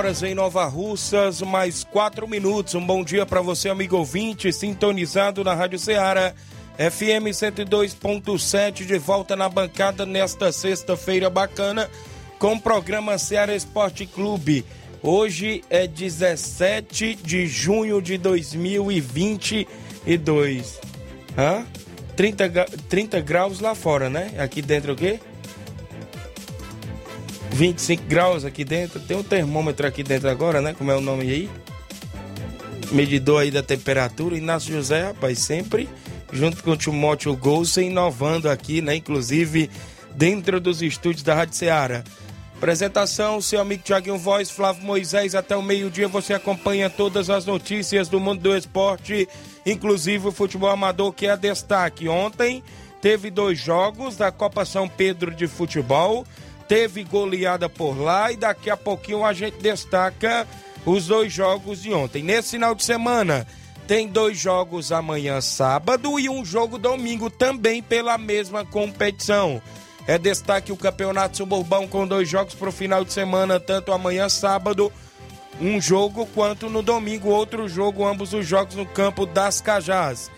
Horas em Nova Russas, mais 4 minutos. Um bom dia para você, amigo ouvinte, sintonizado na Rádio Ceará, FM 102.7, de volta na bancada nesta sexta-feira bacana, com o programa Ceará Esporte Clube. Hoje é 17 de junho de 2022. Hã? 30, 30 graus lá fora, né? Aqui dentro o quê? 25 graus aqui dentro. Tem um termômetro aqui dentro agora, né? Como é o nome aí? Medidor aí da temperatura. Inácio José, rapaz, sempre junto com o Timóteo Golsen, inovando aqui, né? Inclusive dentro dos estúdios da Rádio Ceará. Apresentação, seu amigo Tiaguinho Voz, Flávio Moisés. Até o meio-dia você acompanha todas as notícias do mundo do esporte, inclusive o futebol amador, que é destaque. Ontem teve dois jogos da Copa São Pedro de Futebol teve goleada por lá e daqui a pouquinho a gente destaca os dois jogos de ontem. Nesse final de semana tem dois jogos amanhã sábado e um jogo domingo também pela mesma competição. É destaque o Campeonato Suburbão com dois jogos para o final de semana, tanto amanhã sábado, um jogo, quanto no domingo outro jogo, ambos os jogos no campo das Cajás.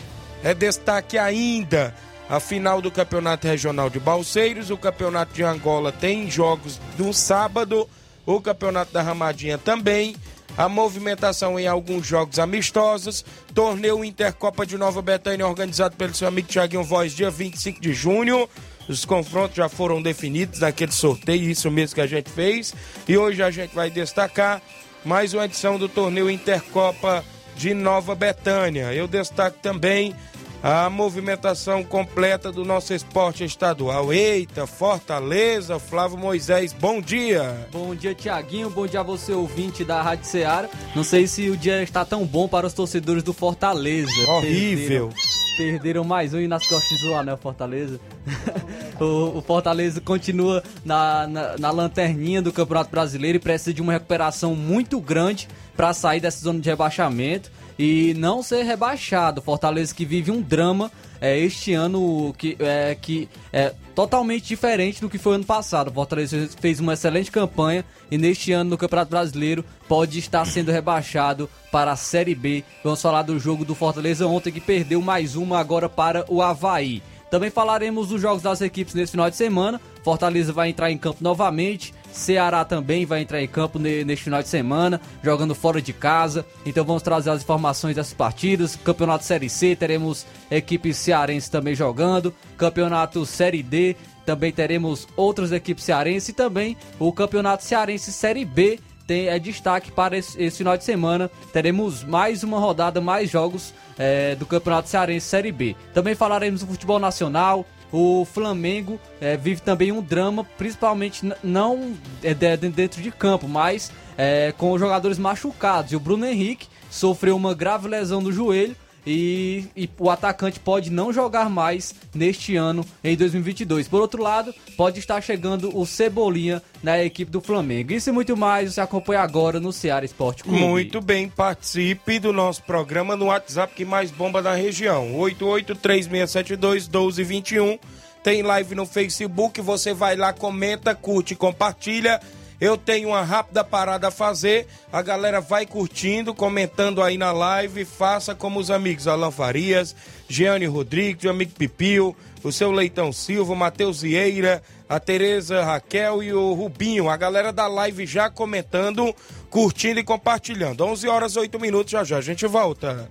É destaque ainda a final do Campeonato Regional de Balseiros. O Campeonato de Angola tem jogos no sábado. O Campeonato da Ramadinha também. A movimentação em alguns jogos amistosos. Torneio Intercopa de Nova Betânia, organizado pelo seu amigo Thiaguinho Voz, dia 25 de junho. Os confrontos já foram definidos naquele sorteio, isso mesmo que a gente fez. E hoje a gente vai destacar mais uma edição do torneio Intercopa de Nova Betânia. Eu destaco também a movimentação completa do nosso esporte estadual. Eita, Fortaleza, Flávio Moisés, bom dia. Bom dia, Tiaguinho, bom dia a você, ouvinte da Rádio Ceará. Não sei se o dia está tão bom para os torcedores do Fortaleza. Horrível. Perderam, perderam mais um e nas costas do anel Fortaleza. o, o, Fortaleza continua na, na, na lanterninha do Campeonato Brasileiro e precisa de uma recuperação muito grande para sair dessa zona de rebaixamento e não ser rebaixado. Fortaleza que vive um drama é, este ano que é, que é totalmente diferente do que foi ano passado. Fortaleza fez uma excelente campanha e neste ano no Campeonato Brasileiro pode estar sendo rebaixado para a Série B. Vamos falar do jogo do Fortaleza ontem que perdeu mais uma agora para o Havaí. Também falaremos dos jogos das equipes nesse final de semana. Fortaleza vai entrar em campo novamente. Ceará também vai entrar em campo neste final de semana, jogando fora de casa. Então vamos trazer as informações dessas partidas. Campeonato Série C, teremos equipes cearenses também jogando. Campeonato Série D, também teremos outras equipes cearenses. E também o Campeonato Cearense Série B tem é destaque para esse, esse, final de semana. Teremos mais uma rodada, mais jogos é, do Campeonato Cearense Série B. Também falaremos do futebol nacional, o Flamengo é, vive também um drama, principalmente não é, dentro de campo, mas é, com jogadores machucados. E o Bruno Henrique sofreu uma grave lesão no joelho e, e, o atacante pode não jogar mais neste ano, em 2022. Por outro lado, pode estar chegando o Cebolinha na equipe do Flamengo. Isso e muito mais você acompanha agora no Ceará Esporte Clube. Muito bem, participe do nosso programa no WhatsApp que mais bomba da região: 8836721221. Tem live no Facebook, você vai lá, comenta, curte, compartilha Eu tenho uma rápida parada a fazer. A galera vai curtindo, comentando aí na live. Faça como os amigos Alan Farias, Jeane Rodrigues, o amigo Pipio, o seu Leitão Silva, o Matheus Vieira, a Tereza Raquel e o Rubinho. A galera da live já comentando, curtindo e compartilhando. 11 horas 8 minutos, já já a gente volta.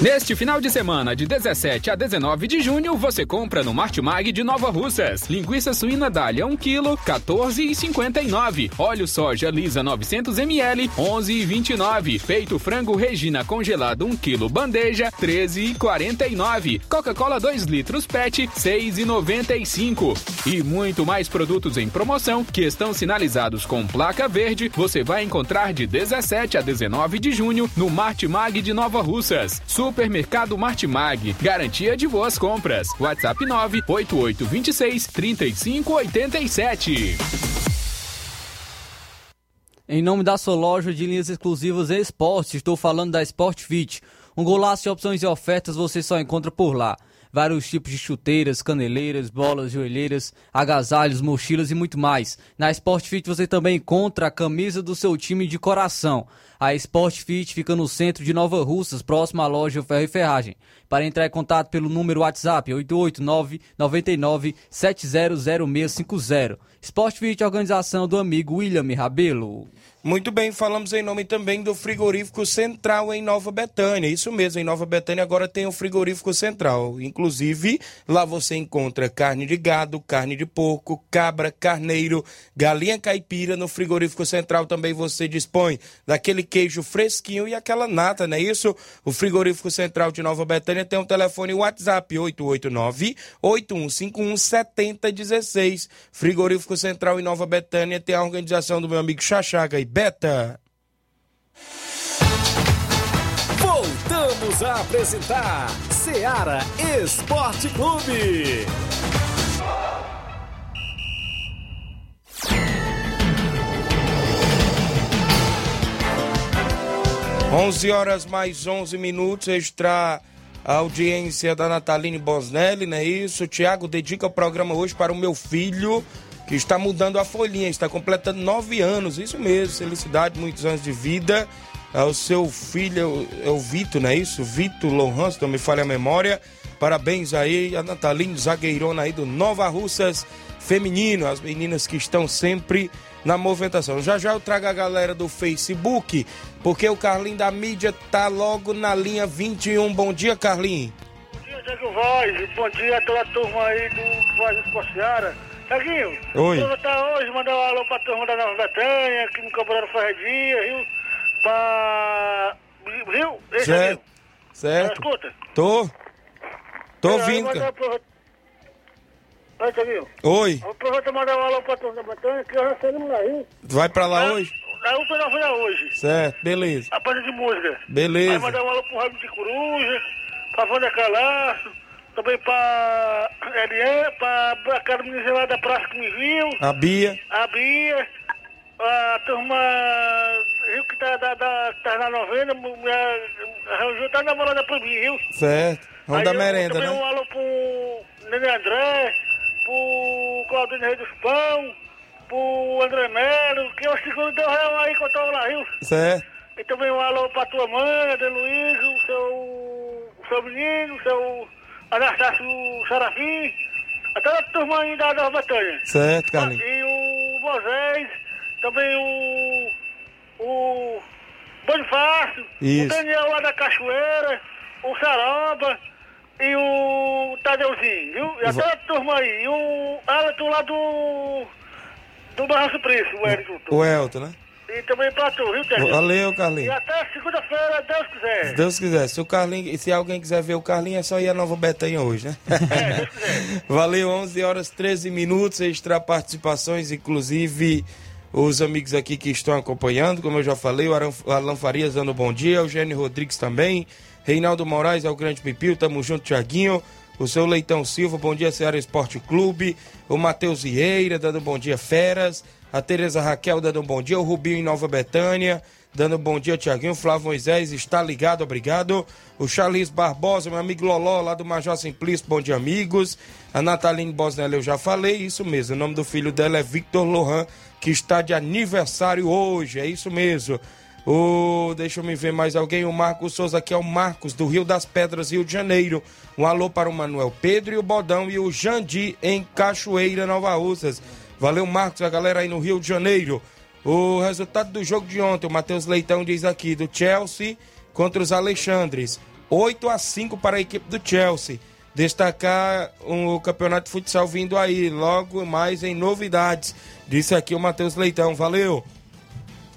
Neste final de semana, de 17 a 19 de junho, você compra no Martimag de Nova Russas. Linguiça suína dália 1 kg, 14,59. Óleo soja lisa 900 ml, 11,29. Peito frango Regina congelado 1 kg, bandeja, 13,49. Coca-Cola 2 litros PET, 6,95. E muito mais produtos em promoção que estão sinalizados com placa verde, você vai encontrar de 17 a 19 de junho no Martimag de Nova Russas. Supermercado Martimag. Garantia de boas compras. WhatsApp 98826 3587. Em nome da sua loja de linhas exclusivas e esportes, estou falando da Sport Fit. Um golaço de opções e ofertas você só encontra por lá. Vários tipos de chuteiras, caneleiras, bolas, joelheiras, agasalhos, mochilas e muito mais. Na Sport Fit você também encontra a camisa do seu time de coração. A Sport Fit fica no centro de Nova Russas, próximo à loja Ferro e Ferragem. Para entrar em contato pelo número WhatsApp 889 99 700650. Sport Fit, organização do amigo William Rabelo. Muito bem, falamos em nome também do frigorífico Central em Nova Betânia. Isso mesmo, em Nova Betânia agora tem o frigorífico Central. Inclusive, lá você encontra carne de gado, carne de porco, cabra, carneiro, galinha caipira. No frigorífico Central também você dispõe daquele queijo fresquinho e aquela nata, não é isso? O frigorífico Central de Nova Betânia tem um telefone WhatsApp 889 8151 7016. Frigorífico Central em Nova Betânia tem a organização do meu amigo Chachaga e Beta. Voltamos a apresentar Seara Esporte Clube. 11 horas mais 11 minutos, extra a audiência da Nataline Bosnelli, não é isso? Tiago dedica o programa hoje para o meu filho, que está mudando a folhinha, está completando nove anos, isso mesmo, felicidade, muitos anos de vida. Ao seu filho, é o Vitor, não é isso? Lohan, se não me falha a memória. Parabéns aí a Nataline, zagueirona aí do Nova Russas Feminino, as meninas que estão sempre na movimentação. Já já eu trago a galera do Facebook, porque o Carlinho da mídia tá logo na linha 21. Bom dia, Carlinho. Bom dia, Diego Voz. Bom dia a toda a turma aí do Voz Esporciara. Tiaguinho, Oi. vou botar hoje, mandar um alô pra turma da Nova Betânia, que me cobraram ferradinha, viu? Pra... Esse Certo, aqui. certo. Escuta. Tô. Tô ouvindo, mandar Aí, Tiaguinho. Oi, Aproveita e mandar um alô pra turma da Betânia, que eu já saímos lá, viu? vai pra lá hoje? A última foi lá hoje. Certo, beleza. A parte de música. Aí Beleza. mandar um alô pro Rádio de Coruja, pra Vânia Calaço, também pra Eliane, pra, cada menina lá da praça que me viu, A Bia, a Bia, a turma viu que tá, da, da, tá na novena, me arranjou, tá namorada pra mim, viu? certo. Vamos Aí dar eu merenda, também um né? alô pro Nenê André, pro Claudinho Rei dos Pão, pro André Melo, que é o segundo deu real aí que eu tava lá, viu? Certo. E também um alô pra tua mãe, Ade Luiz, o seu, o seu menino, o seu Anastácio Sarafim, a toda a turma aí da Nova Batanha. Certo, Carlinhos. E o Moisés, também o, o Bonifácio, Isso. o Daniel lá da Cachoeira, o Saroba e o Tadeuzinho, viu? E a Va- toda a turma aí. E o Everton lá do, do Barra Suplício, o Eric. O Elton, né? E também pra tu, viu, Terry? Valeu, E Carlinhos. até segunda-feira, Deus Se quiser. Deus quiser. Se o Carlinhos, se alguém quiser ver o Carlinhos, é só ir a Nova Betânia hoje, né? É, Deus quiser. Valeu, 11 horas 13 minutos, extra participações, inclusive os amigos aqui que estão acompanhando, como eu já falei, o Alan Farias dando bom dia, o Eugênio Rodrigues também, Reinaldo Moraes é o grande pipio, tamo junto, Tiaguinho, o seu Leitão Silva, bom dia, Ceará Esporte Clube, o Matheus Vieira, dando bom dia, Feras, a Tereza Raquel, dando bom dia, o Rubinho em Nova Betânia, dando bom dia, Tiaguinho, Flávio Moisés, está ligado, obrigado, o Charles Barbosa, meu amigo Loló, lá do Major Simplício, bom dia, amigos, a Nataline Bosnelli, eu já falei, isso mesmo, o nome do filho dela é Victor Lohan, que está de aniversário hoje, é isso mesmo. O, deixa eu me ver mais alguém. O Marcos Souza, que é o Marcos, do Rio das Pedras, Rio de Janeiro. Um alô para o Manuel Pedro e o Bodão e o Jandi em Cachoeira, Nova Russas. Valeu, Marcos, a galera aí no Rio de Janeiro. O resultado do jogo de ontem, o Matheus Leitão diz aqui, do Chelsea contra os Alexandres. 8 a 5 para a equipe do Chelsea. Destacar o campeonato de futsal vindo aí, logo mais em novidades. Disse aqui o Matheus Leitão, valeu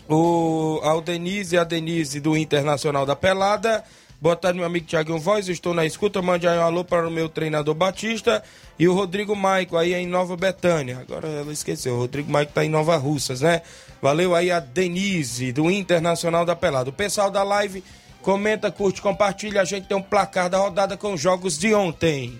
o, ao Denise a Denise do Internacional da Pelada. Boa tarde, meu amigo Tiaguinho Voz. Estou na escuta. Mande aí um alô para o meu treinador Batista e o Rodrigo Maico aí em Nova Betânia. Agora ela esqueceu. O Rodrigo Maico está em Nova Russas, né? Valeu aí a Denise do Internacional da Pelada. O pessoal da live comenta, curte, compartilha. A gente tem um placar da rodada com os jogos de ontem.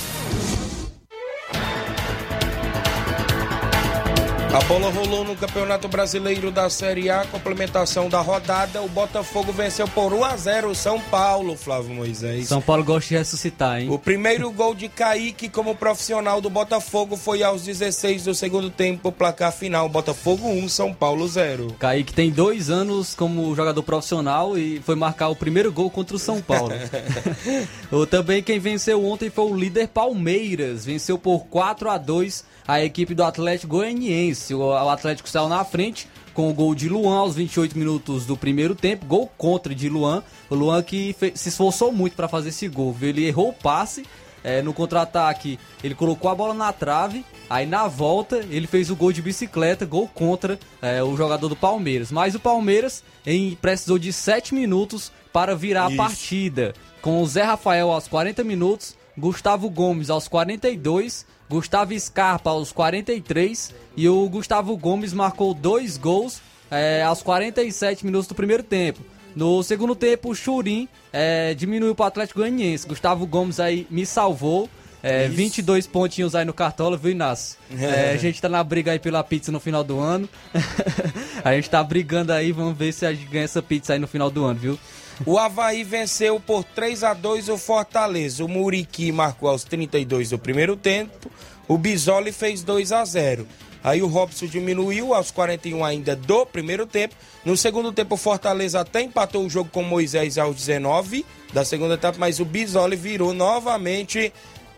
A bola rolou no Campeonato Brasileiro da Série A, complementação da rodada. O Botafogo venceu por 1 a 0 o São Paulo, Flávio Moisés. São Paulo gosta de ressuscitar, hein? O primeiro gol de Kaique como profissional do Botafogo foi aos 16 do segundo tempo, placar final. Botafogo 1, São Paulo 0. Kaique tem dois anos como jogador profissional e foi marcar o primeiro gol contra o São Paulo. o, também quem venceu ontem foi o líder Palmeiras, venceu por 4 a 2 a equipe do Atlético Goianiense. O Atlético saiu na frente com o gol de Luan aos 28 minutos do primeiro tempo, gol contra de Luan. O Luan que se esforçou muito para fazer esse gol. Ele errou o passe é, no contra-ataque, ele colocou a bola na trave. Aí na volta ele fez o gol de bicicleta, gol contra é, o jogador do Palmeiras. Mas o Palmeiras em, precisou de 7 minutos para virar Isso. a partida. Com o Zé Rafael aos 40 minutos, Gustavo Gomes aos 42 Gustavo Scarpa aos 43 e o Gustavo Gomes marcou dois gols é, aos 47 minutos do primeiro tempo. No segundo tempo, o Churim é, diminuiu para o Atlético Goianiense. Gustavo Gomes aí me salvou. É, 22 pontinhos aí no Cartola, viu, Inácio? É, a gente tá na briga aí pela pizza no final do ano. a gente tá brigando aí, vamos ver se a gente ganha essa pizza aí no final do ano, viu? O Havaí venceu por 3 a 2 o Fortaleza. O Muriqui marcou aos 32 do primeiro tempo. O Bisoli fez 2 a 0. Aí o Robson diminuiu aos 41 ainda do primeiro tempo. No segundo tempo, o Fortaleza até empatou o jogo com Moisés aos 19 da segunda etapa, mas o Bisoli virou novamente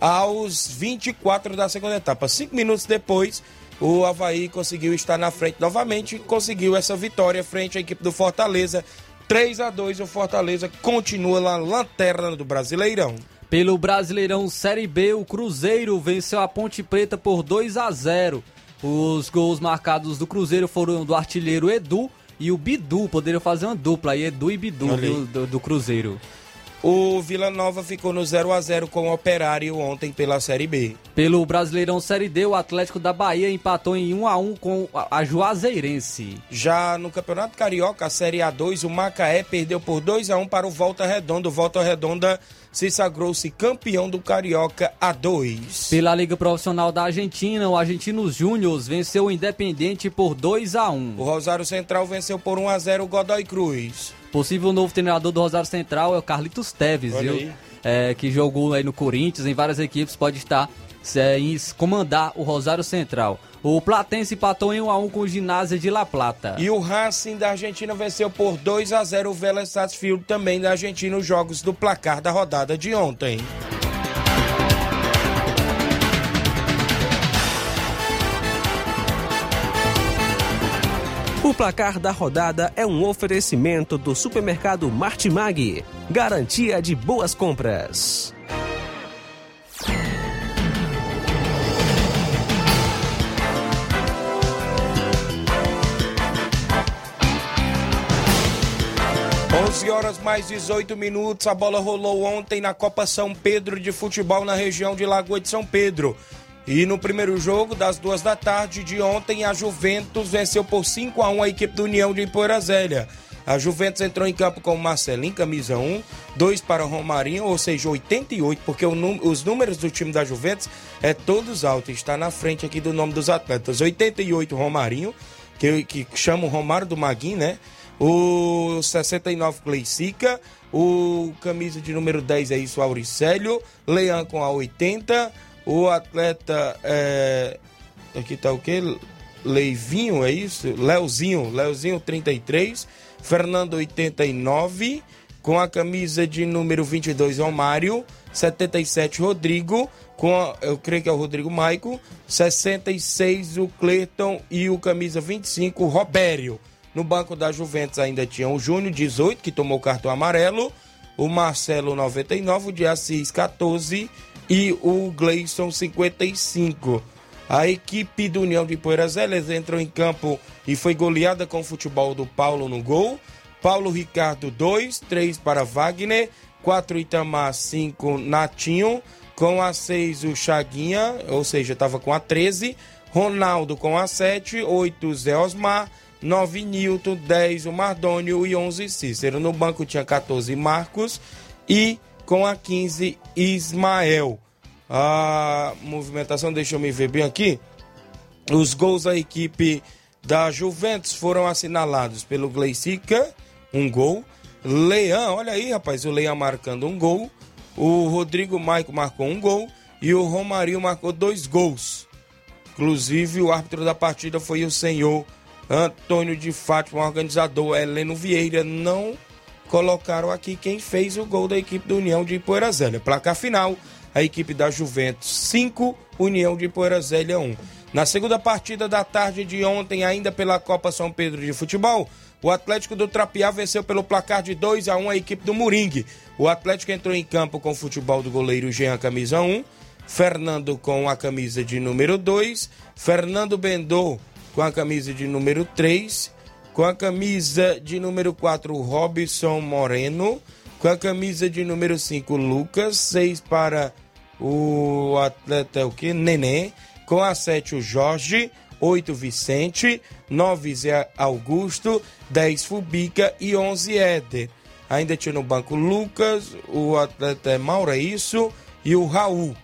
aos 24 da segunda etapa. Cinco minutos depois, o Havaí conseguiu estar na frente novamente conseguiu essa vitória frente à equipe do Fortaleza 3 a 2 o Fortaleza continua na lanterna do Brasileirão. Pelo Brasileirão Série B, o Cruzeiro venceu a Ponte Preta por 2 a 0. Os gols marcados do Cruzeiro foram do artilheiro Edu e o Bidu. Poderiam fazer uma dupla aí, Edu e Bidu do, do, do Cruzeiro. O Vila Nova ficou no 0 a 0 com o Operário ontem pela Série B. Pelo Brasileirão Série D, o Atlético da Bahia empatou em 1 a 1 com a Juazeirense. Já no Campeonato Carioca, a Série A2, o Macaé perdeu por 2 a 1 para o Volta Redonda. O Volta Redonda se sagrou-se campeão do Carioca A2. Pela Liga Profissional da Argentina, o Argentinos Júnior venceu o Independente por 2 a 1. O Rosário Central venceu por 1 a 0 o Godoy Cruz. Possível novo treinador do Rosário Central é o Carlitos Teves, viu? É, que jogou aí no Corinthians, em várias equipes, pode estar é, em comandar o Rosário Central. O Platense empatou em 1 a 1 com o Ginásio de La Plata. E o Racing da Argentina venceu por 2 a 0 o Vélez Sarsfield também da Argentina os jogos do placar da rodada de ontem. O placar da rodada é um oferecimento do supermercado Martimag. Garantia de boas compras. 11 horas mais 18 minutos. A bola rolou ontem na Copa São Pedro de futebol na região de Lagoa de São Pedro. E no primeiro jogo, das duas da tarde de ontem, a Juventus venceu por 5 a 1 a equipe do União de Ipoeirazélia. A Juventus entrou em campo com Marcelinho, camisa 1, 2 para Romarinho, ou seja, 88, porque os números do time da Juventus é todos altos. Está na frente aqui do nome dos atletas. 88 Romarinho, que, que chama o Romário do Maguinho, né? O 69 Cleicica, o camisa de número 10 é isso, Auricélio, Leão com a 80, o atleta é, aqui tá o que? Leivinho, é isso? Leozinho, Leozinho 33, Fernando 89, com a camisa de número 22 Romário, 77 Rodrigo, com eu creio que é o Rodrigo Maico, 66 o Cleiton e o camisa 25 Robério. No banco da Juventus ainda tinha o Júnior 18 que tomou cartão amarelo, o Marcelo 99, o de Assis 14 e o Gleison 55. A equipe do União de Poeiras Elas entrou em campo e foi goleada com o futebol do Paulo no gol. Paulo Ricardo 2, 3 para Wagner, 4 Itamar, 5 Natinho, com a 6 o Chaguinha, ou seja, estava com a 13, Ronaldo com a 7, 8 Zé Osmar, 9 Nilton, 10 o Mardônio e 11 Cícero. No banco tinha 14 Marcos e com a 15 Ismael. A movimentação, deixa eu me ver bem aqui. Os gols da equipe da Juventus foram assinalados pelo Gleicica, um gol. Leão, olha aí, rapaz, o Leão marcando um gol. O Rodrigo Maico marcou um gol. E o Romarinho marcou dois gols. Inclusive, o árbitro da partida foi o senhor Antônio de Fátima, organizador Heleno Vieira. Não colocaram aqui quem fez o gol da equipe do União de Poeirazélia. Placar final, a equipe da Juventus 5, União de Poeirazélia 1. Na segunda partida da tarde de ontem, ainda pela Copa São Pedro de Futebol, o Atlético do Trapiá venceu pelo placar de 2 a 1 a equipe do Moringue. O Atlético entrou em campo com o futebol do goleiro Jean camisa 1, Fernando com a camisa de número 2, Fernando Bendô com a camisa de número 3, com a camisa de número 4 Robson Moreno, com a camisa de número 5 Lucas, 6 para o atleta o que? Neném, com a 7 o Jorge, 8 Vicente, 9 Zé Augusto, 10 Fubica. E 11 Éder. Ainda tinha no banco Lucas, o atleta é Mauro, é isso, e o Raul,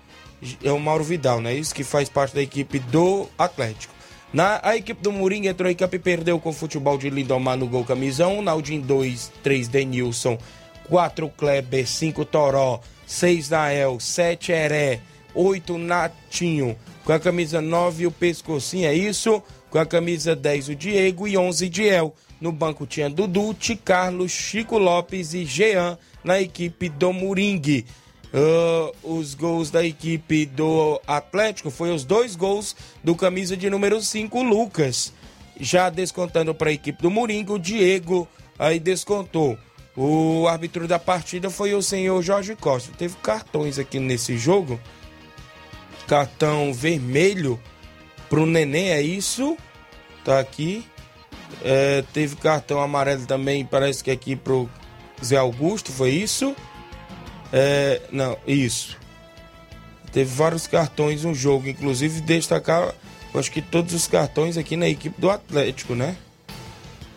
é o Mauro Vidal, não é isso? Que faz parte da equipe do Atlético. Na, a equipe do Moringa entrou em campo e perdeu com o futebol de Lindomar no gol camisão. Naldin 2, 3 Denilson, 4 Kleber, 5 Toró, 6 Nael, 7 Heré, 8 Natinho. Com a camisa 9 o Pescocinho, é isso? Com a camisa 10 o Diego e 11 Diel. No banco tinha Dudu, Carlos, Chico Lopes e Jean na equipe do Moringue. Uh, os gols da equipe do Atlético foi os dois gols do camisa de número 5, Lucas. Já descontando para a equipe do Moringo, o Diego aí descontou. O árbitro da partida foi o senhor Jorge Costa. Teve cartões aqui nesse jogo. Cartão vermelho pro Neném, é isso? Tá aqui. É, teve cartão amarelo também, parece que aqui pro Zé Augusto, foi isso? É, não, isso. Teve vários cartões no jogo, inclusive destacar, acho que todos os cartões aqui na equipe do Atlético, né?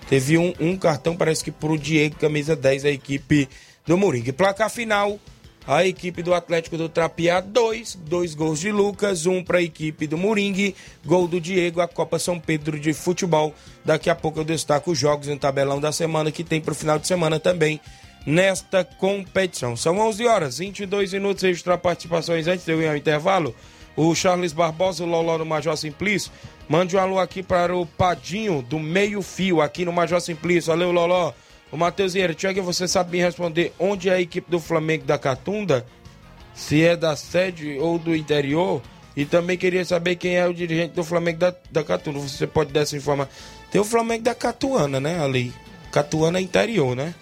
Teve um, um cartão, parece que pro Diego, camisa 10, a equipe do Moringa. Placar final, a equipe do Atlético do Trapiá, dois, dois gols de Lucas, um para a equipe do Moringue, gol do Diego, a Copa São Pedro de Futebol. Daqui a pouco eu destaco os jogos no tabelão da semana que tem para o final de semana também nesta competição. São 11 horas, 22 minutos, registrar participações antes de eu ir ao intervalo. O Charles Barbosa, o Loló no Major Simplício. Mande um alô aqui para o Padinho do Meio Fio, aqui no Major Simplício. Valeu, Loló. O Matheus Vieira, Tiago, você sabe me responder onde é a equipe do Flamengo da Catunda? Se é da sede ou do interior? E também queria saber quem é o dirigente do Flamengo da, da Catunda. Você pode dar essa informação. Tem o Flamengo da Catuana, né? Ali. Catuana é interior, né?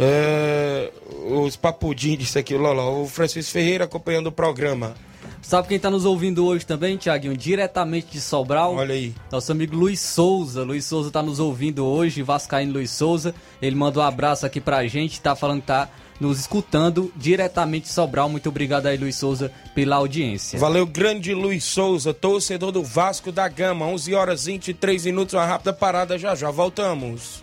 É, os papudinhos disso aqui, Loló. O Francisco Ferreira acompanhando o programa. Sabe quem tá nos ouvindo hoje também, Tiaguinho? Diretamente de Sobral. Olha aí. Nosso amigo Luiz Souza. Luiz Souza tá nos ouvindo hoje, Vascaíno Luiz Souza. Ele manda um abraço aqui pra gente, tá falando que tá nos escutando diretamente de Sobral. Muito obrigado aí, Luiz Souza, pela audiência. Valeu, grande Luiz Souza, torcedor do Vasco da Gama. 11 horas 23 minutos, uma rápida parada, já já voltamos.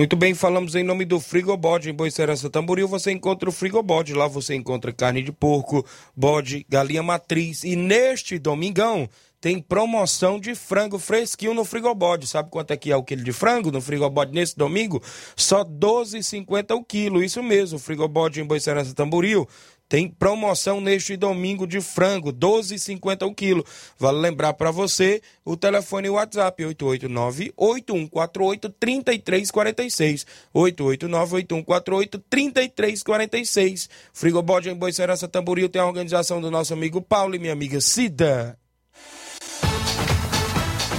Muito bem, falamos em nome do Frigobode em Boicerança Tamboril. Você encontra o Frigobode. Lá você encontra carne de porco, bode, galinha matriz. E neste domingão tem promoção de frango fresquinho no Frigobode. Sabe quanto é que é o quilo de frango no Frigobode nesse domingo? Só 12,50 o quilo. Isso mesmo, Frigobode em Boicerança Tamboril. Tem promoção neste domingo de frango, 12,50 o quilo. Vale lembrar para você o telefone e o WhatsApp, 889-8148-3346. 889-8148-3346. Frigobode em Boicerança Tamboril tem a organização do nosso amigo Paulo e minha amiga Cida.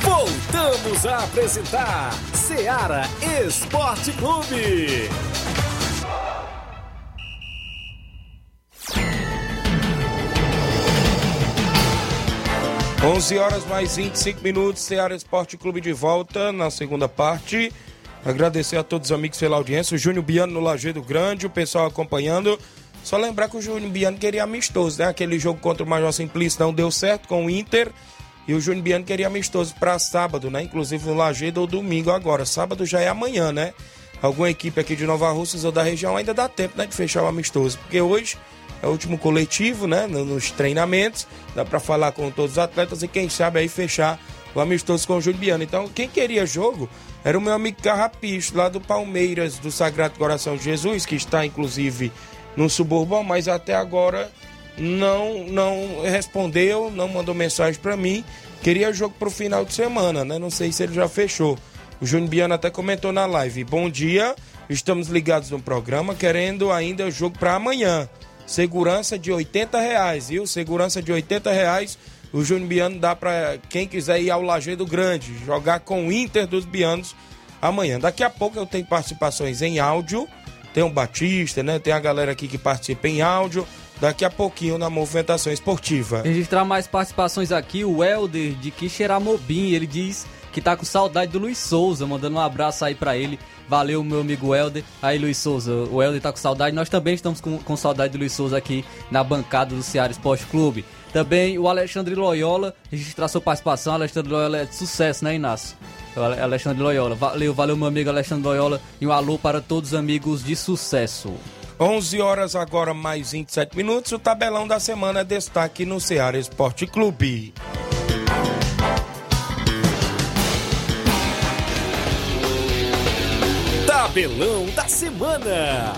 Voltamos a apresentar Seara Esporte Clube. 11 horas mais 25 minutos, Ceará Esporte Clube de volta na segunda parte. Agradecer a todos os amigos pela audiência. O Júnior Biano no Lajeado Grande, o pessoal acompanhando. Só lembrar que o Júnior Biano queria amistoso, né? Aquele jogo contra o Major Simplício não deu certo com o Inter. E o Júnior Biano queria amistoso para sábado, né? Inclusive no Lajeado ou domingo agora. Sábado já é amanhã, né? Alguma equipe aqui de Nova Russas ou da região ainda dá tempo, né? De fechar o amistoso. Porque hoje é o último coletivo, né? Nos treinamentos. Dá para falar com todos os atletas e quem sabe aí fechar o amistoso com o Juliano. Então, quem queria jogo era o meu amigo Carrapicho, lá do Palmeiras, do Sagrado Coração de Jesus, que está inclusive no suburbão, mas até agora não não respondeu, não mandou mensagem para mim. Queria jogo para o final de semana, né? Não sei se ele já fechou. O Júnior Biano até comentou na live. Bom dia, estamos ligados no programa, querendo ainda jogo para amanhã segurança de 80 reais, viu? Segurança de 80 reais. O Júnior Biano dá para quem quiser ir ao Lajeado Grande, jogar com o Inter dos Bianos amanhã. Daqui a pouco eu tenho participações em áudio. Tem o Batista, né? Tem a galera aqui que participa em áudio. Daqui a pouquinho na movimentação esportiva. Registrar mais participações aqui, o Helder de Quixeramobim, ele diz que tá com saudade do Luiz Souza, mandando um abraço aí para ele. Valeu, meu amigo Helder. Aí, Luiz Souza, o Helder tá com saudade. Nós também estamos com, com saudade do Luiz Souza aqui na bancada do Ceará Esporte Clube. Também o Alexandre Loyola, registrar sua participação. Alexandre Loyola é de sucesso, né, Inácio? Alexandre Loyola. Valeu, valeu, meu amigo Alexandre Loyola. E um alô para todos os amigos de sucesso. 11 horas agora, mais 27 minutos. O tabelão da semana é destaque no Ceará Esporte Clube. Tabelão da semana.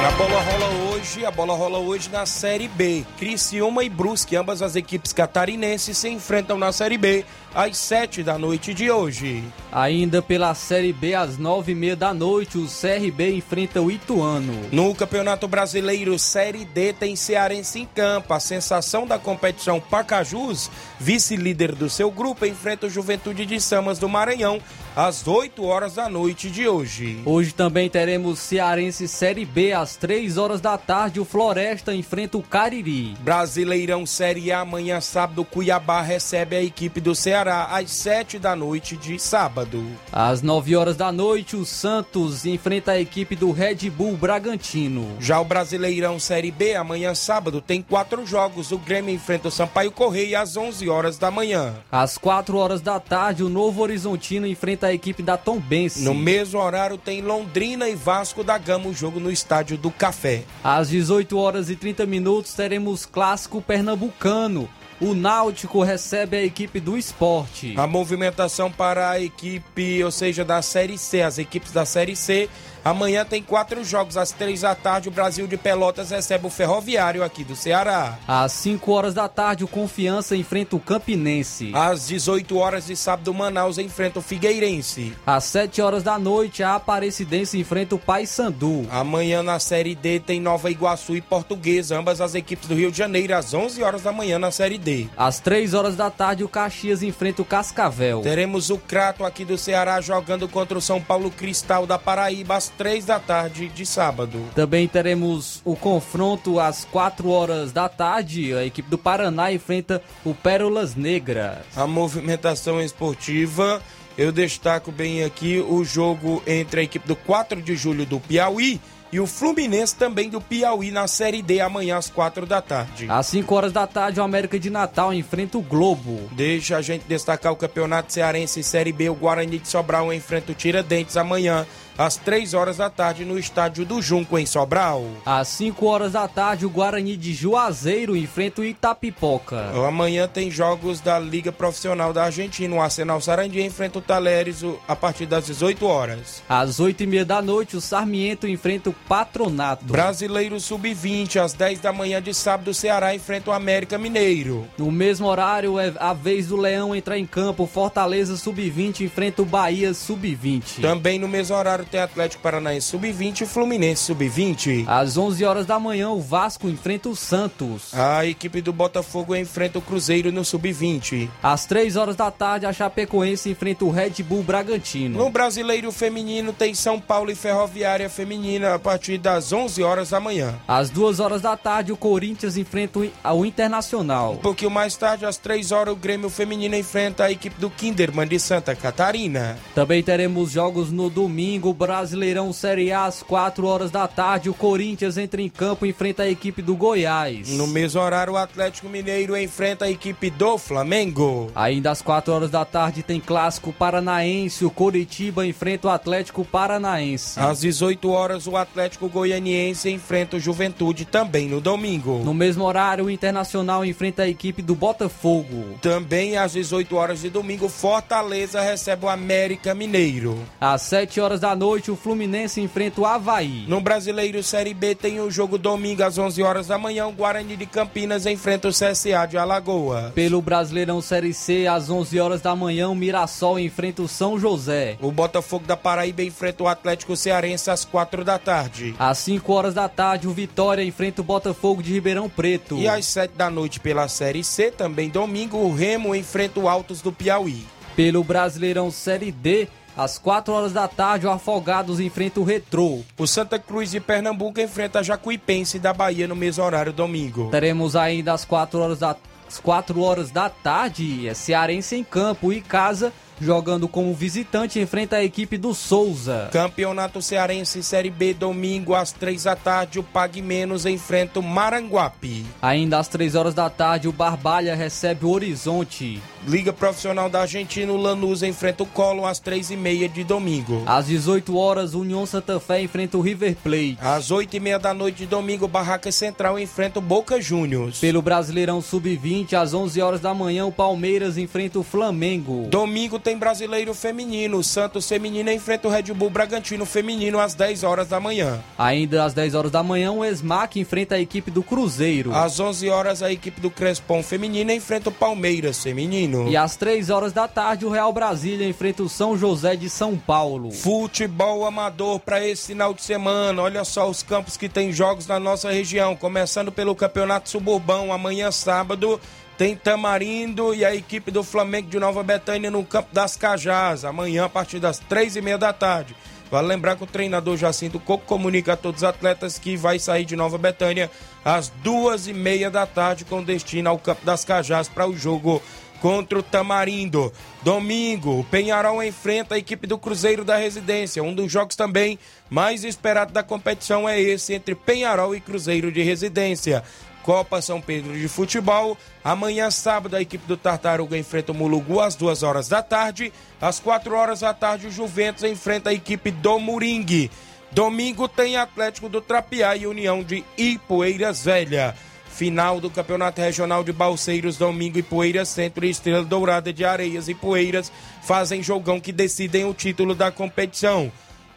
A bola rola hoje, a bola rola hoje na Série B. Criciúma e Brusque, ambas as equipes catarinenses se enfrentam na Série B às 7 da noite de hoje. Ainda pela Série B, às 9h30 da noite, o CRB enfrenta o Ituano. No Campeonato Brasileiro Série D tem Cearense em campo. A sensação da competição Pacajus, vice-líder do seu grupo, enfrenta o Juventude de Samas do Maranhão às 8 horas da noite de hoje. Hoje também teremos Cearense Série B às 3 horas da tarde. O Floresta enfrenta o Cariri. Brasileirão Série A amanhã sábado Cuiabá recebe a equipe do Ceará às 7 da noite de sábado. Às 9 horas da noite, o Santos enfrenta a equipe do Red Bull Bragantino. Já o Brasileirão Série B amanhã sábado tem quatro jogos. O Grêmio enfrenta o Sampaio Correia às 11 horas da manhã. Às 4 horas da tarde, o Novo Horizontino enfrenta a equipe da Tombense. No mesmo horário tem Londrina e Vasco da Gama, o jogo no estádio do Café. Às 18 horas e 30 minutos teremos clássico pernambucano. O Náutico recebe a equipe do esporte. A movimentação para a equipe, ou seja, da Série C, as equipes da Série C. Amanhã tem quatro jogos às três da tarde. O Brasil de Pelotas recebe o Ferroviário aqui do Ceará. Às 5 horas da tarde, o Confiança enfrenta o Campinense. Às 18 horas de sábado, o Manaus enfrenta o Figueirense. Às 7 horas da noite, a Aparecidense enfrenta o Paysandu. Amanhã na Série D tem Nova Iguaçu e Portuguesa, ambas as equipes do Rio de Janeiro, às 11 horas da manhã na Série D. Às 3 horas da tarde, o Caxias enfrenta o Cascavel. Teremos o Crato aqui do Ceará jogando contra o São Paulo Cristal da Paraíba às 3 da tarde de sábado. Também teremos o confronto às 4 horas da tarde. A equipe do Paraná enfrenta o Pérolas Negras. A movimentação esportiva, eu destaco bem aqui o jogo entre a equipe do 4 de julho do Piauí e o Fluminense também do Piauí na Série D amanhã às 4 da tarde. Às 5 horas da tarde, o América de Natal enfrenta o Globo. Deixa a gente destacar o Campeonato Cearense Série B. O Guarani de Sobral enfrenta o Tiradentes amanhã às 3 horas da tarde no estádio do Junco em Sobral. Às 5 horas da tarde, o Guarani de Juazeiro enfrenta o Itapipoca. Amanhã tem jogos da Liga Profissional da Argentina. O Arsenal Sarandi enfrenta o Taleres a partir das 18 horas. Às 8 e meia da noite, o Sarmiento enfrenta o Patronato. Brasileiro Sub-20, às 10 da manhã de sábado, o Ceará enfrenta o América Mineiro. No mesmo horário, é a vez do Leão entrar em campo. Fortaleza Sub-20 enfrenta o Bahia Sub-20. Também no mesmo horário tem Atlético Paranaense Sub-20 e Fluminense Sub-20. Às 11 horas da manhã, o Vasco enfrenta o Santos. A equipe do Botafogo enfrenta o Cruzeiro no Sub-20. Às 3 horas da tarde, a Chapecoense enfrenta o Red Bull Bragantino. No Brasileiro Feminino tem São Paulo e Ferroviária Feminina a partir das 11 horas da manhã. Às 2 horas da tarde, o Corinthians enfrenta o Internacional. Um pouquinho mais tarde, às 3 horas, o Grêmio Feminino enfrenta a equipe do Kinderman de Santa Catarina. Também teremos jogos no domingo, Brasileirão Série A às 4 horas da tarde. O Corinthians entra em campo e enfrenta a equipe do Goiás. No mesmo horário, o Atlético Mineiro enfrenta a equipe do Flamengo. Ainda às 4 horas da tarde tem clássico paranaense. O Coritiba enfrenta o Atlético Paranaense. Às 18 horas, o Atlético Goianiense enfrenta o Juventude também no domingo. No mesmo horário, o Internacional enfrenta a equipe do Botafogo. Também às 18 horas de domingo, Fortaleza recebe o América Mineiro. Às 7 horas da noite, o Fluminense enfrenta o Havaí. No Brasileiro Série B tem o jogo domingo às 11 horas da manhã. O Guarani de Campinas enfrenta o CSA de Alagoa. Pelo Brasileirão Série C, às 11 horas da manhã, o Mirassol enfrenta o São José. O Botafogo da Paraíba enfrenta o Atlético Cearense às 4 da tarde. Às 5 horas da tarde, o Vitória enfrenta o Botafogo de Ribeirão Preto. E às 7 da noite, pela Série C, também domingo, o Remo enfrenta o Altos do Piauí. Pelo Brasileirão Série D, às 4 horas da tarde, o Afogados enfrenta o Retrô. O Santa Cruz de Pernambuco enfrenta a Jacuipense da Bahia no mesmo horário domingo. Teremos ainda às 4 horas da, às 4 horas da tarde, é Cearense em campo e casa jogando como visitante, enfrenta a equipe do Souza. Campeonato Cearense Série B, domingo às três da tarde, o Pague Menos enfrenta o Maranguape. Ainda às três horas da tarde, o Barbalha recebe o Horizonte. Liga Profissional da Argentina, o Lanús enfrenta o Colo às três e meia de domingo. Às 18 horas, União Santa Fé enfrenta o River Plate. Às oito e meia da noite de domingo, Barraca Central enfrenta o Boca Juniors. Pelo Brasileirão Sub-20, às 11 horas da manhã, o Palmeiras enfrenta o Flamengo. Domingo tem Brasileiro Feminino, o Santos Feminino enfrenta o Red Bull Bragantino Feminino às 10 horas da manhã. Ainda às 10 horas da manhã, o Esmac enfrenta a equipe do Cruzeiro. Às 11 horas, a equipe do Crespon Feminino enfrenta o Palmeiras Feminino. E às 3 horas da tarde, o Real Brasília enfrenta o São José de São Paulo. Futebol amador para esse final de semana. Olha só os campos que tem jogos na nossa região. Começando pelo Campeonato Suburbão, amanhã sábado tem Tamarindo e a equipe do Flamengo de Nova Betânia no Campo das Cajás, amanhã a partir das três e meia da tarde. Vale lembrar que o treinador Jacinto Coco comunica a todos os atletas que vai sair de Nova Betânia às duas e meia da tarde com destino ao Campo das Cajás para o jogo contra o Tamarindo. Domingo, o Penharol enfrenta a equipe do Cruzeiro da Residência. Um dos jogos também mais esperados da competição é esse entre Penharol e Cruzeiro de Residência. Copa São Pedro de Futebol. Amanhã, sábado, a equipe do Tartaruga enfrenta o Mulugu às duas horas da tarde. Às quatro horas da tarde, o Juventus enfrenta a equipe do Moringue. Domingo tem Atlético do Trapiá e União de Ipueiras Velha. Final do Campeonato Regional de Balseiros, domingo, Ipueiras Centro e Estrela Dourada de Areias e Poeiras fazem jogão que decidem o título da competição.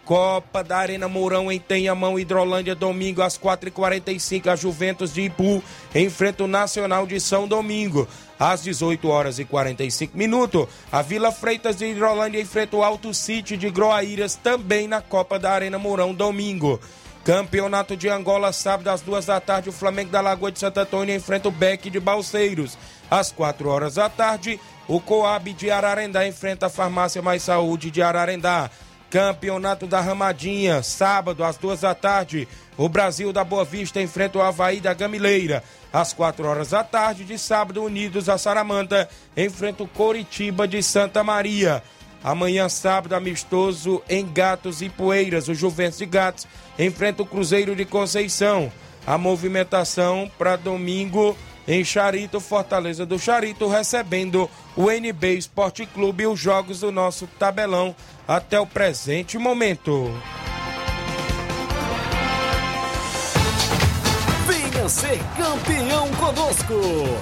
Copa da Arena Mourão em Tenhamão, Hidrolândia, domingo às 4h45. A Juventus de Ipu enfrenta o Nacional de São Domingo. Às 18 horas e 45 minutos, a Vila Freitas de Hidrolândia enfrenta o Alto City de Groaíras, também na Copa da Arena Mourão, domingo. Campeonato de Angola, sábado às duas da tarde, o Flamengo da Lagoa de Santo Antônio enfrenta o Beck de Balseiros. Às quatro horas da tarde, o Coab de Ararendá enfrenta a Farmácia Mais Saúde de Ararendá. Campeonato da Ramadinha, sábado às duas da tarde. O Brasil da Boa Vista enfrenta o Havaí da Gamileira. Às quatro horas da tarde de sábado, Unidos a Saramanta enfrenta o Coritiba de Santa Maria. Amanhã, sábado, amistoso em Gatos e Poeiras. O Juventus de Gatos enfrenta o Cruzeiro de Conceição. A movimentação para domingo em Charito, Fortaleza do Charito, recebendo o NB Esporte Clube e os jogos do nosso tabelão até o presente momento. Venha ser campeão conosco,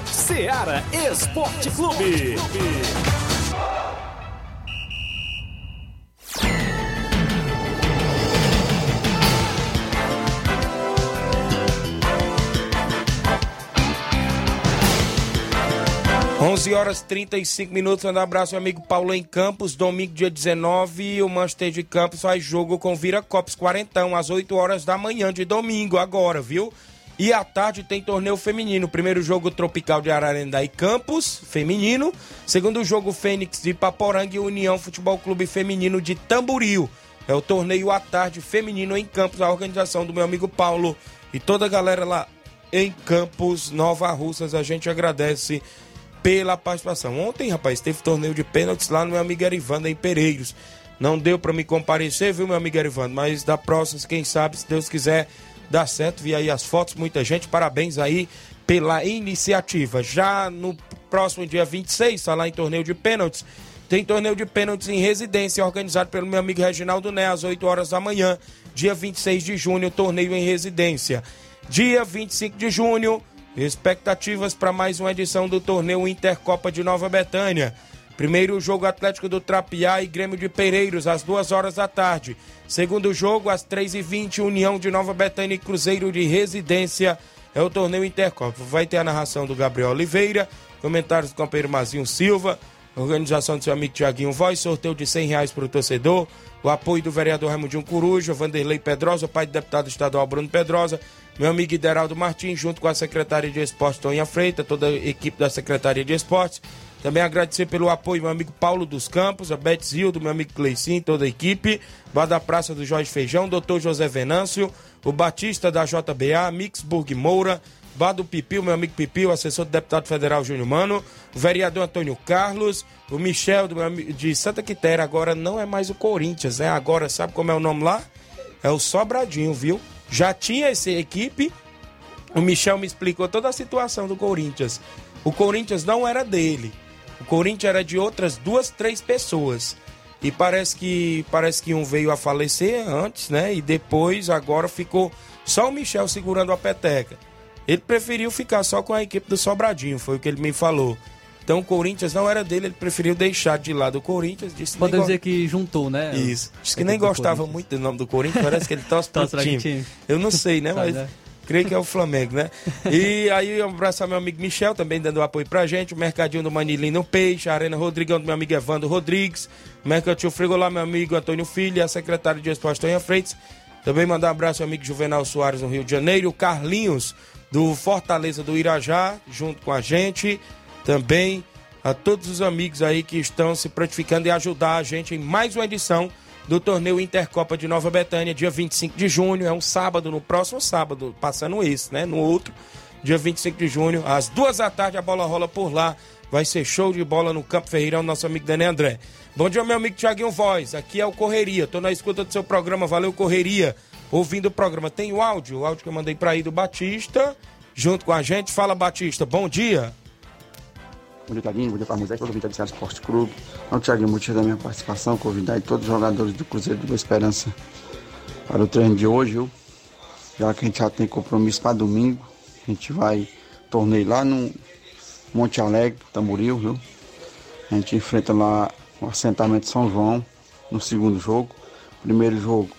Seara Esporte Clube. 11 horas 35 minutos. Um abraço, meu amigo Paulo em Campos. Domingo, dia 19, o Manchester de Campos faz jogo com Vira Copos Quarentão, às 8 horas da manhã de domingo, agora, viu? E à tarde tem torneio feminino. Primeiro jogo Tropical de Ararendá e Campos, feminino. Segundo jogo Fênix de Paporanga e União Futebol Clube Feminino de Tamboril. É o torneio à tarde feminino em Campos, a organização do meu amigo Paulo e toda a galera lá em Campos, Nova Russas. A gente agradece pela participação. Ontem, rapaz, teve torneio de pênaltis lá no meu amigo Erivando em Pereiros. Não deu para me comparecer, viu, meu amigo Erivando? Mas da próxima, quem sabe, se Deus quiser, dá certo. Vi aí as fotos, muita gente. Parabéns aí pela iniciativa. Já no próximo dia 26, tá lá em torneio de pênaltis. Tem torneio de pênaltis em residência, organizado pelo meu amigo Reginaldo Né, às 8 horas da manhã, dia 26 de junho, torneio em residência. Dia 25 de junho, Expectativas para mais uma edição do torneio Intercopa de Nova Betânia. Primeiro jogo Atlético do Trapiá e Grêmio de Pereiros, às duas horas da tarde. Segundo jogo, às três e vinte, União de Nova Betânia e Cruzeiro de Residência. É o torneio Intercopa. Vai ter a narração do Gabriel Oliveira, comentários do companheiro Mazinho Silva, organização do seu amigo Tiaguinho Voz, sorteio de cem reais para o torcedor, o apoio do vereador Raimundinho Coruja, Vanderlei Pedrosa, pai do deputado estadual Bruno Pedrosa, meu amigo Ideraldo Martins, junto com a secretária de Esportes Tonha Freitas, toda a equipe da Secretaria de Esportes. Também agradecer pelo apoio meu amigo Paulo dos Campos, a Beth Zildo, meu amigo Cleicin, toda a equipe, Bar da Praça do Jorge Feijão, doutor José Venâncio, o Batista da JBA, Mixburg Moura, Bar do Pipil, meu amigo Pipil, assessor do deputado federal Júnior Mano, o vereador Antônio Carlos, o Michel do meu de Santa Quitéria, agora não é mais o Corinthians, né? Agora sabe como é o nome lá? É o Sobradinho, viu? já tinha essa equipe. O Michel me explicou toda a situação do Corinthians. O Corinthians não era dele. O Corinthians era de outras duas, três pessoas. E parece que parece que um veio a falecer antes, né? E depois agora ficou só o Michel segurando a peteca. Ele preferiu ficar só com a equipe do Sobradinho, foi o que ele me falou. Então o Corinthians não era dele, ele preferiu deixar de lado o Corinthians. Disse Pode dizer que juntou, né? Isso. Disse que nem gostava muito do nome do Corinthians, parece que ele torce para o time. time. Eu não sei, né? Mas né? creio que é o Flamengo, né? E aí um abraço ao meu amigo Michel, também dando apoio pra gente, o Mercadinho do Manilim no Peixe, a Arena Rodrigão do meu amigo Evandro Rodrigues, o Mercantil Frigolá, meu amigo Antônio Filho e a secretária de Esporte Tonha Freitas. Também mandar um abraço ao amigo Juvenal Soares no Rio de Janeiro, o Carlinhos do Fortaleza do Irajá, junto com a gente. também a todos os amigos aí que estão se prontificando e ajudar a gente em mais uma edição do torneio Intercopa de Nova Betânia, dia 25 de junho. É um sábado, no próximo sábado, passando esse, né? No outro, dia 25 de junho, às duas da tarde, a bola rola por lá. Vai ser show de bola no Campo Ferreirão, nosso amigo Dani André. Bom dia, meu amigo Tiaguinho Voz. Aqui é o Correria. Tô na escuta do seu programa. Valeu, Correria. Ouvindo o programa. Tem o áudio, o áudio que eu mandei para aí do Batista, junto com a gente. Fala, Batista. Bom dia. Bom dia, Tiaguinho. Bom dia para Moisés, todo mundo do Esporte Clube. Não, Tiaguinho, motivo da minha participação, convidar todos os jogadores do Cruzeiro de Boa Esperança para o treino de hoje, viu? Já que a gente já tem compromisso para domingo, a gente vai torneio lá no Monte Alegre, Tamboril, viu? A gente enfrenta lá o assentamento São João no segundo jogo. Primeiro jogo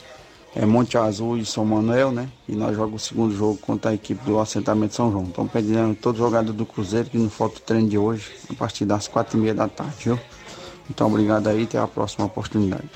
é Monte Azul e São Manuel, né? E nós jogamos o segundo jogo contra a equipe do assentamento São João. Então pedindo todo jogador do Cruzeiro que não falta o treino de hoje, a partir das quatro e meia da tarde, viu? Então obrigado aí, até a próxima oportunidade.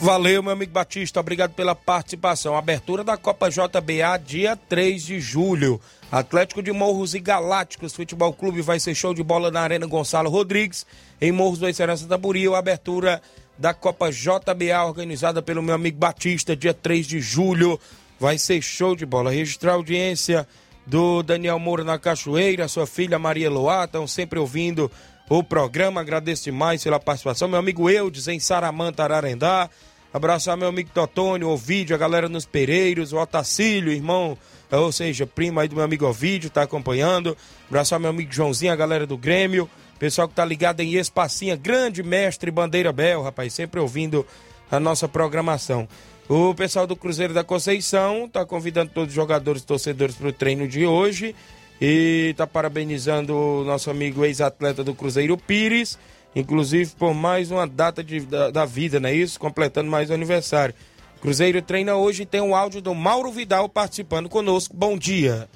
Valeu, meu amigo Batista, obrigado pela participação. Abertura da Copa JBA, dia 3 de julho. Atlético de Morros e Galácticos Futebol Clube vai ser show de bola na Arena Gonçalo Rodrigues, em Morros do Excelência Tamboril. Abertura da Copa JBA, organizada pelo meu amigo Batista, dia 3 de julho. Vai ser show de bola. Registrar a audiência do Daniel Moura na Cachoeira, sua filha Maria Loá, estão sempre ouvindo o programa. Agradeço demais pela participação. Meu amigo Eudes, em Saramanta, Ararendá. Abraçar meu amigo Totônio, Ovídio, a galera nos Pereiros, o Otacílio, irmão, ou seja, primo aí do meu amigo Ovídio, tá acompanhando. Abraçar meu amigo Joãozinho, a galera do Grêmio. Pessoal que tá ligado em Espacinha, grande mestre Bandeira Bel, rapaz, sempre ouvindo a nossa programação. O pessoal do Cruzeiro da Conceição tá convidando todos os jogadores e torcedores para o treino de hoje. E tá parabenizando o nosso amigo ex-atleta do Cruzeiro Pires, inclusive por mais uma data de, da, da, vida, não é isso? Completando mais um aniversário. Cruzeiro treina hoje e tem um áudio do Mauro Vidal participando conosco. Bom dia.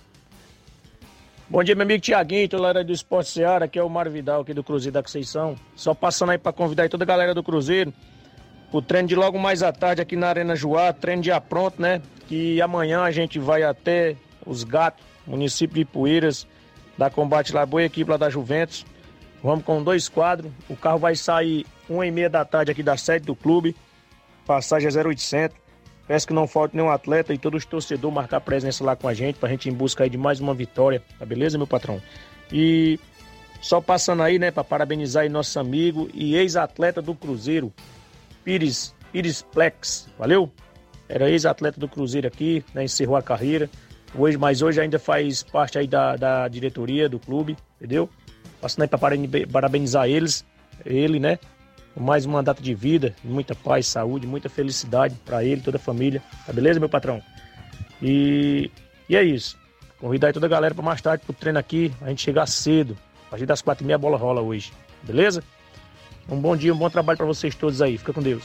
Bom dia, meu amigo Tiaguinho, galera do Esporte Seara, aqui é o Mário Vidal, aqui do Cruzeiro da Conceição. Só passando aí para convidar toda a galera do Cruzeiro o treino de logo mais à tarde aqui na Arena Joá, treino já pronto, né? Que amanhã a gente vai até os gatos município de Poeiras, da Combate Laboia, equipe lá da Juventus. Vamos com dois quadros. O carro vai sair uma e meia da tarde aqui da sede do clube. Passagem é 0800. Peço que não falte nenhum atleta e todos os torcedores marcar presença lá com a gente, pra gente ir em busca aí de mais uma vitória, tá beleza, meu patrão? E só passando aí, né, para parabenizar aí nosso amigo e ex-atleta do Cruzeiro, Pires, Pires Plex, valeu? Era ex-atleta do Cruzeiro aqui, né, encerrou a carreira. Hoje, mas hoje ainda faz parte aí da, da diretoria do clube, entendeu? Passando aí para parabenizar eles, ele, né? Mais uma data de vida, muita paz, saúde, muita felicidade para ele, toda a família. Tá beleza, meu patrão? E, e é isso. Convidar toda a galera para mais tarde pro treino aqui, a gente chegar cedo. A partir das quatro e meia a bola rola hoje. Beleza? Um bom dia, um bom trabalho para vocês todos aí. Fica com Deus.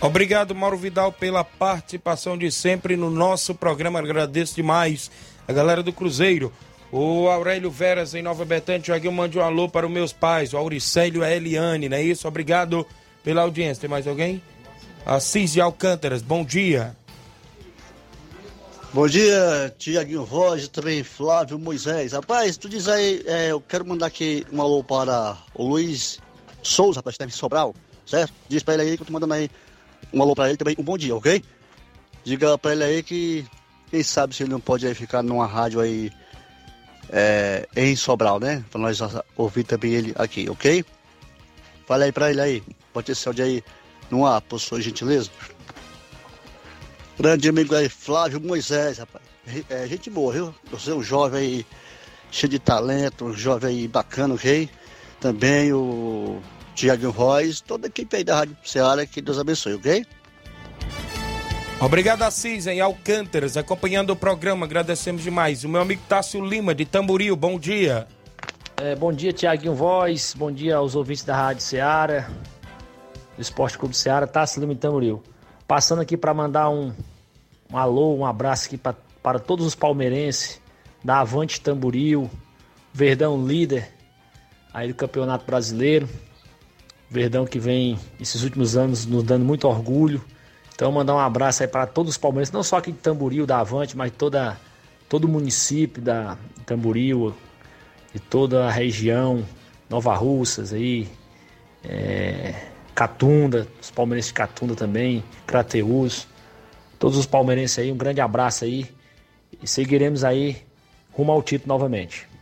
Obrigado, Mauro Vidal, pela participação de sempre no nosso programa. Agradeço demais a galera do Cruzeiro. O Aurélio Veras em Nova Betânia, Tiaguinho, mande um alô para os meus pais, o Auricélio e a Eliane, não é isso? Obrigado pela audiência. Tem mais alguém? Assis de Alcântaras, bom dia. Bom dia, Tiaguinho Roger, também Flávio Moisés. Rapaz, tu diz aí, é, eu quero mandar aqui um alô para o Luiz Souza, rapaz, está em Sobral certo? Diz pra ele aí que eu tô mandando aí um alô pra ele também, um bom dia, ok? Diga pra ele aí que quem sabe se ele não pode aí ficar numa rádio aí é, em Sobral, né? Pra nós ouvir também ele aqui, ok? Fala aí pra ele aí, pode ter áudio aí no ar, por sua gentileza. Grande amigo aí, Flávio Moisés, rapaz. É gente boa, viu? Você é um jovem aí, cheio de talento, um jovem aí bacana, ok? Também o Tiago Reis, toda a equipe aí da Rádio Ceará, que Deus abençoe, ok? Obrigado, Assis, em Alcântaras, acompanhando o programa, agradecemos demais. O meu amigo Tássio Lima, de Tamboril, bom dia. É, bom dia, Tiaguinho Voz, bom dia aos ouvintes da Rádio Ceará, do Esporte Clube Ceará, Tássio Lima de Tamboril. Passando aqui para mandar um, um alô, um abraço aqui para todos os palmeirenses da Avante Tamboril, Verdão líder aí do Campeonato Brasileiro. Verdão que vem esses últimos anos nos dando muito orgulho. Então mandar um abraço aí para todos os palmeirenses, não só aqui de Tamboril, da Avante, mas toda todo o município da Tamboril, de toda a região, Nova Russas aí, é, Catunda, os palmeirenses de Catunda também, Crateus, todos os palmeirenses aí, um grande abraço aí e seguiremos aí rumo ao título novamente.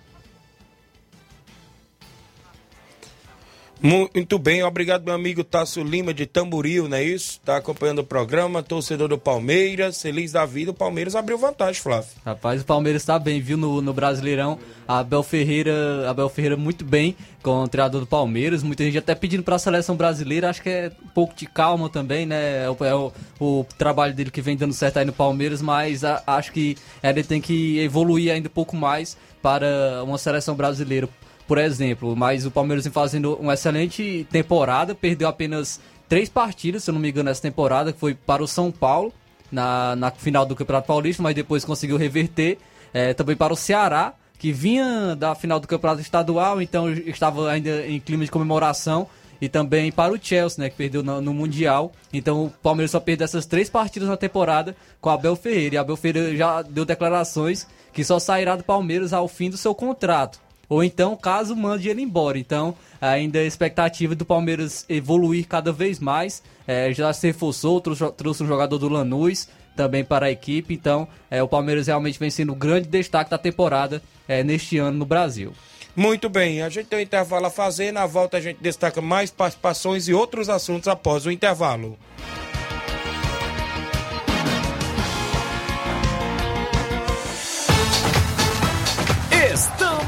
Muito bem, obrigado meu amigo Tasso Lima de Tamboril, não é isso? Tá acompanhando o programa, torcedor do Palmeiras, feliz da vida, o Palmeiras abriu vantagem, Flávio. Rapaz, o Palmeiras tá bem, viu, no, no Brasileirão, Abel Ferreira, Abel Ferreira muito bem com o treinador do Palmeiras, muita gente até pedindo para a seleção brasileira, acho que é um pouco de calma também, né, é o, é o, o trabalho dele que vem dando certo aí no Palmeiras, mas a, acho que ele tem que evoluir ainda um pouco mais para uma seleção brasileira por exemplo. Mas o Palmeiras vem fazendo uma excelente temporada, perdeu apenas três partidas, se eu não me engano, essa temporada, que foi para o São Paulo na, na final do Campeonato Paulista, mas depois conseguiu reverter. É, também para o Ceará, que vinha da final do Campeonato Estadual, então estava ainda em clima de comemoração. E também para o Chelsea, né, que perdeu no, no, Mundial. Então o Palmeiras só perdeu essas três partidas na temporada com Abel Ferreira. E Abel Ferreira já deu declarações que só sairá do Palmeiras ao fim do seu contrato ou então caso mande ele embora. Então, ainda a expectativa do Palmeiras evoluir cada vez mais. É, já se reforçou, trouxe, trouxe um jogador do Lanús também para a equipe. Então, é, o Palmeiras realmente vem sendo o grande destaque da temporada é, neste ano no Brasil. Muito bem, a gente tem um intervalo a fazer. Na volta a gente destaca mais participações e outros assuntos após o intervalo.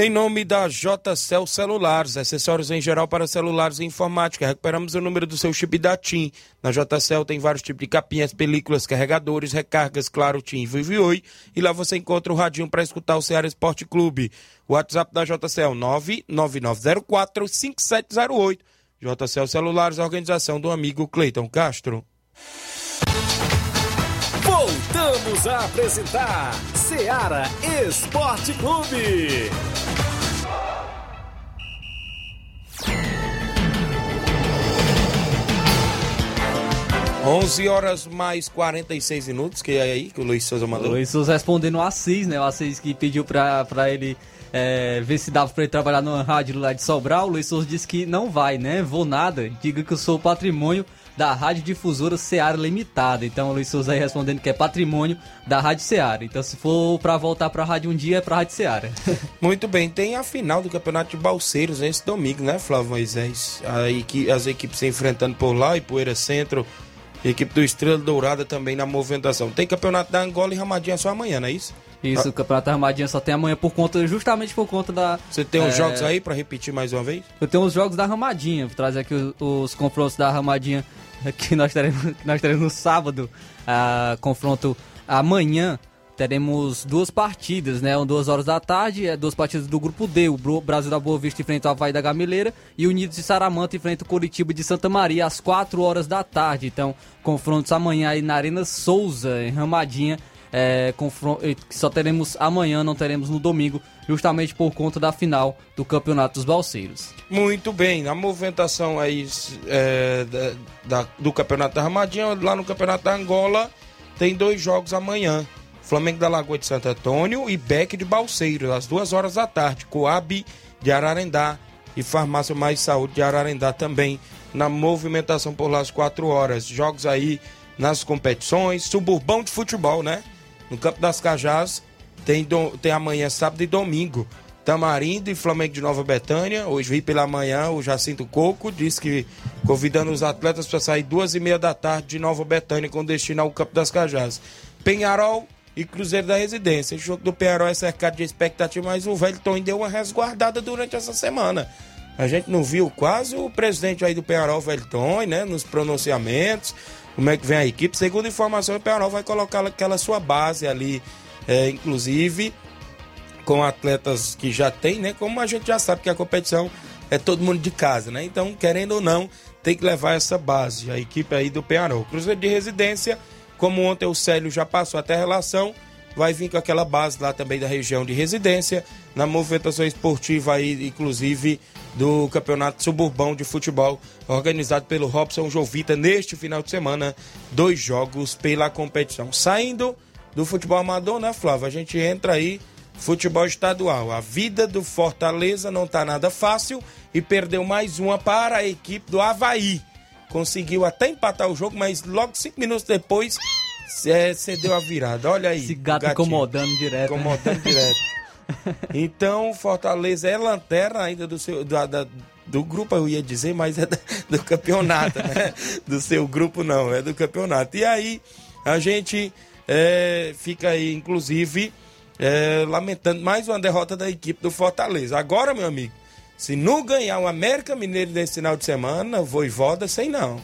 Em nome da JCL Celulares, acessórios em geral para celulares e informática. Recuperamos o número do seu chip da TIM. Na JCL tem vários tipos de capinhas, películas, carregadores, recargas, claro, TIM, Vivi Oi. E lá você encontra o radinho para escutar o Ceará Esporte Clube. WhatsApp da JCL 999045708. JCL Celulares, organização do amigo Cleiton Castro. Voltamos a apresentar Seara Esporte Clube. 11 horas mais 46 minutos, que é aí que o Luiz Souza mandou. O Luiz Souza respondendo o Assis, né? O Assis que pediu pra, pra ele é, ver se dava pra ele trabalhar numa rádio lá de Sobral. O Luiz Souza disse que não vai, né? Vou nada. Diga que eu sou patrimônio da Rádio Difusora Seara Limitada. Então o Luiz Souza aí respondendo que é patrimônio da Rádio Seara. Então se for para voltar para a rádio um dia é para a Rádio Seara. Muito bem, tem a final do Campeonato de Balseiros esse domingo, né, Flávio Moisés? Aí as equipes se enfrentando por lá e Poeira Centro Equipe do Estrela Dourada também na movimentação. Tem campeonato da Angola e Ramadinha só amanhã, não é isso? Isso, ah. o campeonato da Ramadinha só tem amanhã por conta, justamente por conta da. Você tem uns é... jogos aí para repetir mais uma vez? Eu tenho os jogos da Ramadinha, vou trazer aqui os, os confrontos da Ramadinha que nós teremos, que nós teremos no sábado. Uh, confronto amanhã teremos duas partidas, né? Duas horas da tarde, é duas partidas do grupo D. O Brasil da Boa Vista enfrenta o Havaí da Gameleira e o Unidos de Saramanta enfrenta o Curitiba de Santa Maria às quatro horas da tarde. Então, confrontos amanhã aí na Arena Souza, em Ramadinha. É, que só teremos amanhã, não teremos no domingo, justamente por conta da final do Campeonato dos Balseiros. Muito bem, a movimentação aí é, da, da, do Campeonato da Ramadinha, lá no Campeonato da Angola, tem dois jogos amanhã. Flamengo da Lagoa de Santo Antônio e Beck de Balseiro, às duas horas da tarde. Coab de Ararendá e Farmácia Mais Saúde de Ararendá também na movimentação por lá às quatro horas. Jogos aí nas competições. Suburbão de futebol, né? No Campo das Cajás tem, do, tem amanhã, sábado e domingo. Tamarindo e Flamengo de Nova Betânia. Hoje vi pela manhã o Jacinto Coco, disse que convidando os atletas para sair duas e meia da tarde de Nova Betânia com destino ao Campo das Cajás. Penharol e Cruzeiro da Residência. O jogo do Penharol é cercado de expectativa, mas o velho Tony deu uma resguardada durante essa semana. A gente não viu quase o presidente aí do Penharol, velho Tony, né, nos pronunciamentos, como é que vem a equipe. Segundo informação, o Penharol vai colocar aquela sua base ali, é, inclusive com atletas que já tem, né? Como a gente já sabe que a competição é todo mundo de casa, né? Então, querendo ou não, tem que levar essa base, a equipe aí do Penharol. Cruzeiro de residência, como ontem o Célio já passou até a relação, vai vir com aquela base lá também da região de residência, na movimentação esportiva aí, inclusive, do Campeonato Suburbão de Futebol, organizado pelo Robson Jovita neste final de semana, dois jogos pela competição. Saindo do futebol amador, né, Flávio? A gente entra aí futebol estadual. A vida do Fortaleza não está nada fácil e perdeu mais uma para a equipe do Havaí. Conseguiu até empatar o jogo, mas logo cinco minutos depois é, cedeu a virada. Olha aí. Esse gato incomodando direto. né? Incomodando direto. Então, Fortaleza é lanterna ainda do seu da- da- do grupo, eu ia dizer, mas é do campeonato, né? Do seu grupo não, é do campeonato. E aí, a gente é, fica aí, inclusive, é, lamentando mais uma derrota da equipe do Fortaleza. Agora, meu amigo, se não ganhar o América Mineiro nesse final de semana, Voivoda, sei não.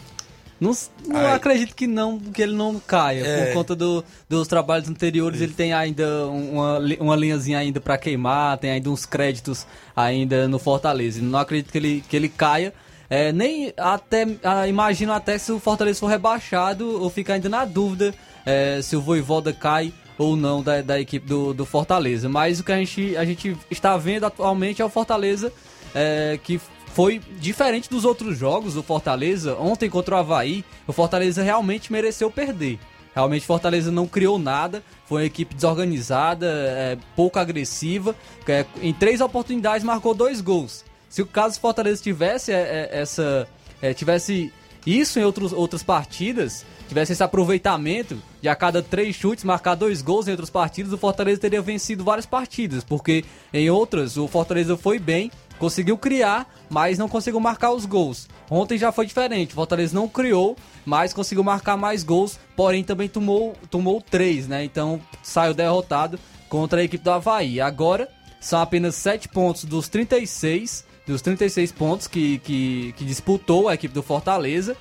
Não, não acredito que não, que ele não caia. É. Por conta do- dos trabalhos anteriores, ele tem ainda uma, uma linhazinha ainda para queimar, tem ainda uns créditos ainda no Fortaleza. Não acredito que ele, que ele caia. É, nem até ah, imagino até se o Fortaleza for rebaixado ou ficar ainda na dúvida é, se o Voivoda cai ou não da, da equipe do, do Fortaleza. Mas o que a gente, a gente está vendo atualmente é o Fortaleza é, que foi diferente dos outros jogos do Fortaleza. Ontem contra o Havaí, o Fortaleza realmente mereceu perder. Realmente Fortaleza não criou nada, foi uma equipe desorganizada, é, pouco agressiva. é, em três oportunidades marcou dois gols. Se o caso Fortaleza tivesse é, é, essa, é, tivesse isso em outros, outras partidas, tivesse esse aproveitamento de a cada três chutes marcar dois gols em outras partidas, o Fortaleza teria vencido várias partidas, porque em outras o Fortaleza foi bem, conseguiu criar, mas não conseguiu marcar os gols. Ontem já foi diferente, Fortaleza não criou, mas conseguiu marcar mais gols, porém também tomou, tomou três, né? Então saiu derrotado contra a equipe do Havaí. Agora são apenas 7 pontos dos 36, dos 36 pontos que, que, que disputou a equipe do Fortaleza.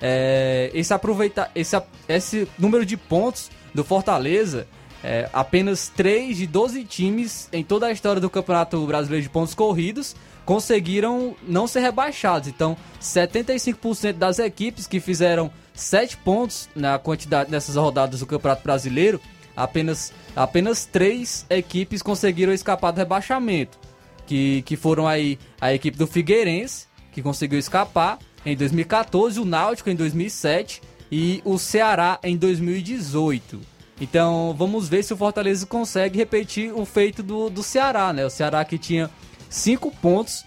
É, esse, aproveita, esse, esse número de pontos do Fortaleza, é, apenas 3 de 12 times em toda a história do Campeonato Brasileiro de Pontos Corridos conseguiram não ser rebaixados. Então, 75% das equipes que fizeram 7 pontos na quantidade nessas rodadas do Campeonato Brasileiro, apenas, apenas 3 equipes conseguiram escapar do rebaixamento. Que, que foram aí a equipe do Figueirense, que conseguiu escapar em 2014, o Náutico em 2007 e o Ceará em 2018. Então vamos ver se o Fortaleza consegue repetir o feito do, do Ceará, né? O Ceará que tinha 5 pontos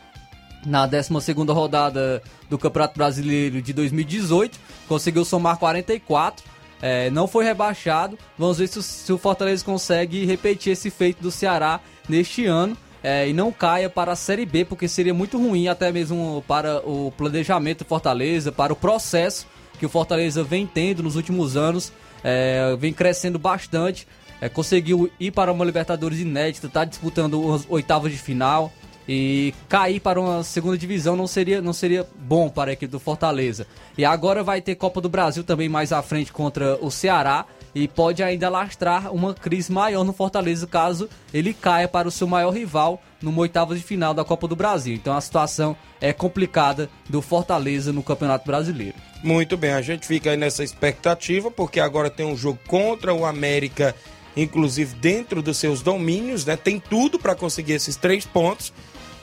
na 12 rodada do Campeonato Brasileiro de 2018, conseguiu somar 44, é, não foi rebaixado. Vamos ver se, o- se o Fortaleza consegue repetir esse feito do Ceará neste ano é, e não caia para a Série B, porque seria muito ruim até mesmo para o planejamento do Fortaleza, para o processo que o Fortaleza vem tendo nos últimos anos, é, vem crescendo bastante. é, conseguiu ir para uma Libertadores inédita, está disputando as oitavas de final. E cair para uma segunda divisão não seria, não seria bom para a equipe do Fortaleza. E agora vai ter Copa do Brasil também mais à frente contra o Ceará. E pode ainda lastrar uma crise maior no Fortaleza caso ele caia para o seu maior rival numa oitava de final da Copa do Brasil. Então a situação é complicada do Fortaleza no Campeonato Brasileiro. Muito bem, a gente fica aí nessa expectativa, porque agora tem um jogo contra o América, inclusive dentro dos seus domínios, né? Tem tudo para conseguir esses três pontos.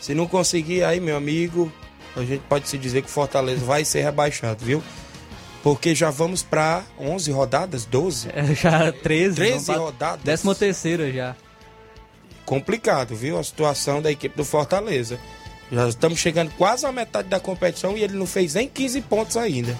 Se não conseguir, aí, meu amigo, a gente pode se dizer que o Fortaleza vai ser rebaixado, viu? Porque já vamos para 11 rodadas, 12? É, já 13, 13 vamos pra rodadas. Décima terceira já. Complicado, viu? A situação da equipe do Fortaleza. Já estamos chegando quase à metade da competição e ele não fez nem 15 pontos ainda.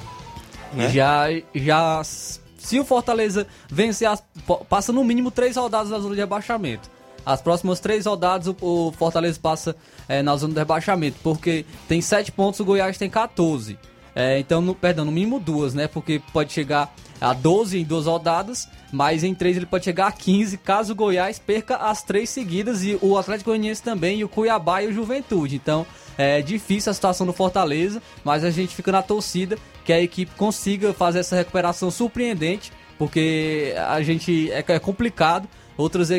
né? Já, já, se o Fortaleza vencer, as, passa no mínimo três rodadas na zona de rebaixamento. as próximas três rodadas o, o Fortaleza passa é, na zona do rebaixamento, porque tem 7 pontos, o Goiás tem 14. É, então, no, perdão, no mínimo duas, né? Porque pode chegar a 12 em duas rodadas, mas em três ele pode chegar a 15 caso o Goiás perca as três seguidas e o Atlético Goianiense também, e o Cuiabá e o Juventude. Então é difícil a situação do Fortaleza, mas a gente fica na torcida que a equipe consiga fazer essa recuperação surpreendente, porque a gente é, é complicado. Outras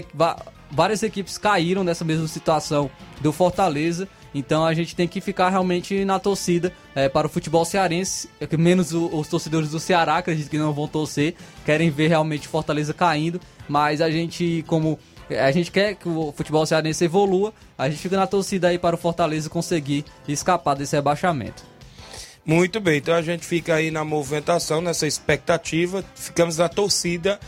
várias equipes caíram nessa mesma situação do Fortaleza então a gente tem que ficar realmente na torcida é, para o futebol cearense, é menos os torcedores do Ceará, acredito que não vão torcer, querem ver realmente Fortaleza caindo, mas a gente, como é, a gente quer que o futebol cearense evolua, a gente fica na torcida aí para o Fortaleza conseguir escapar desse rebaixamento. Muito bem, então a gente fica aí na movimentação, nessa expectativa, ficamos na torcida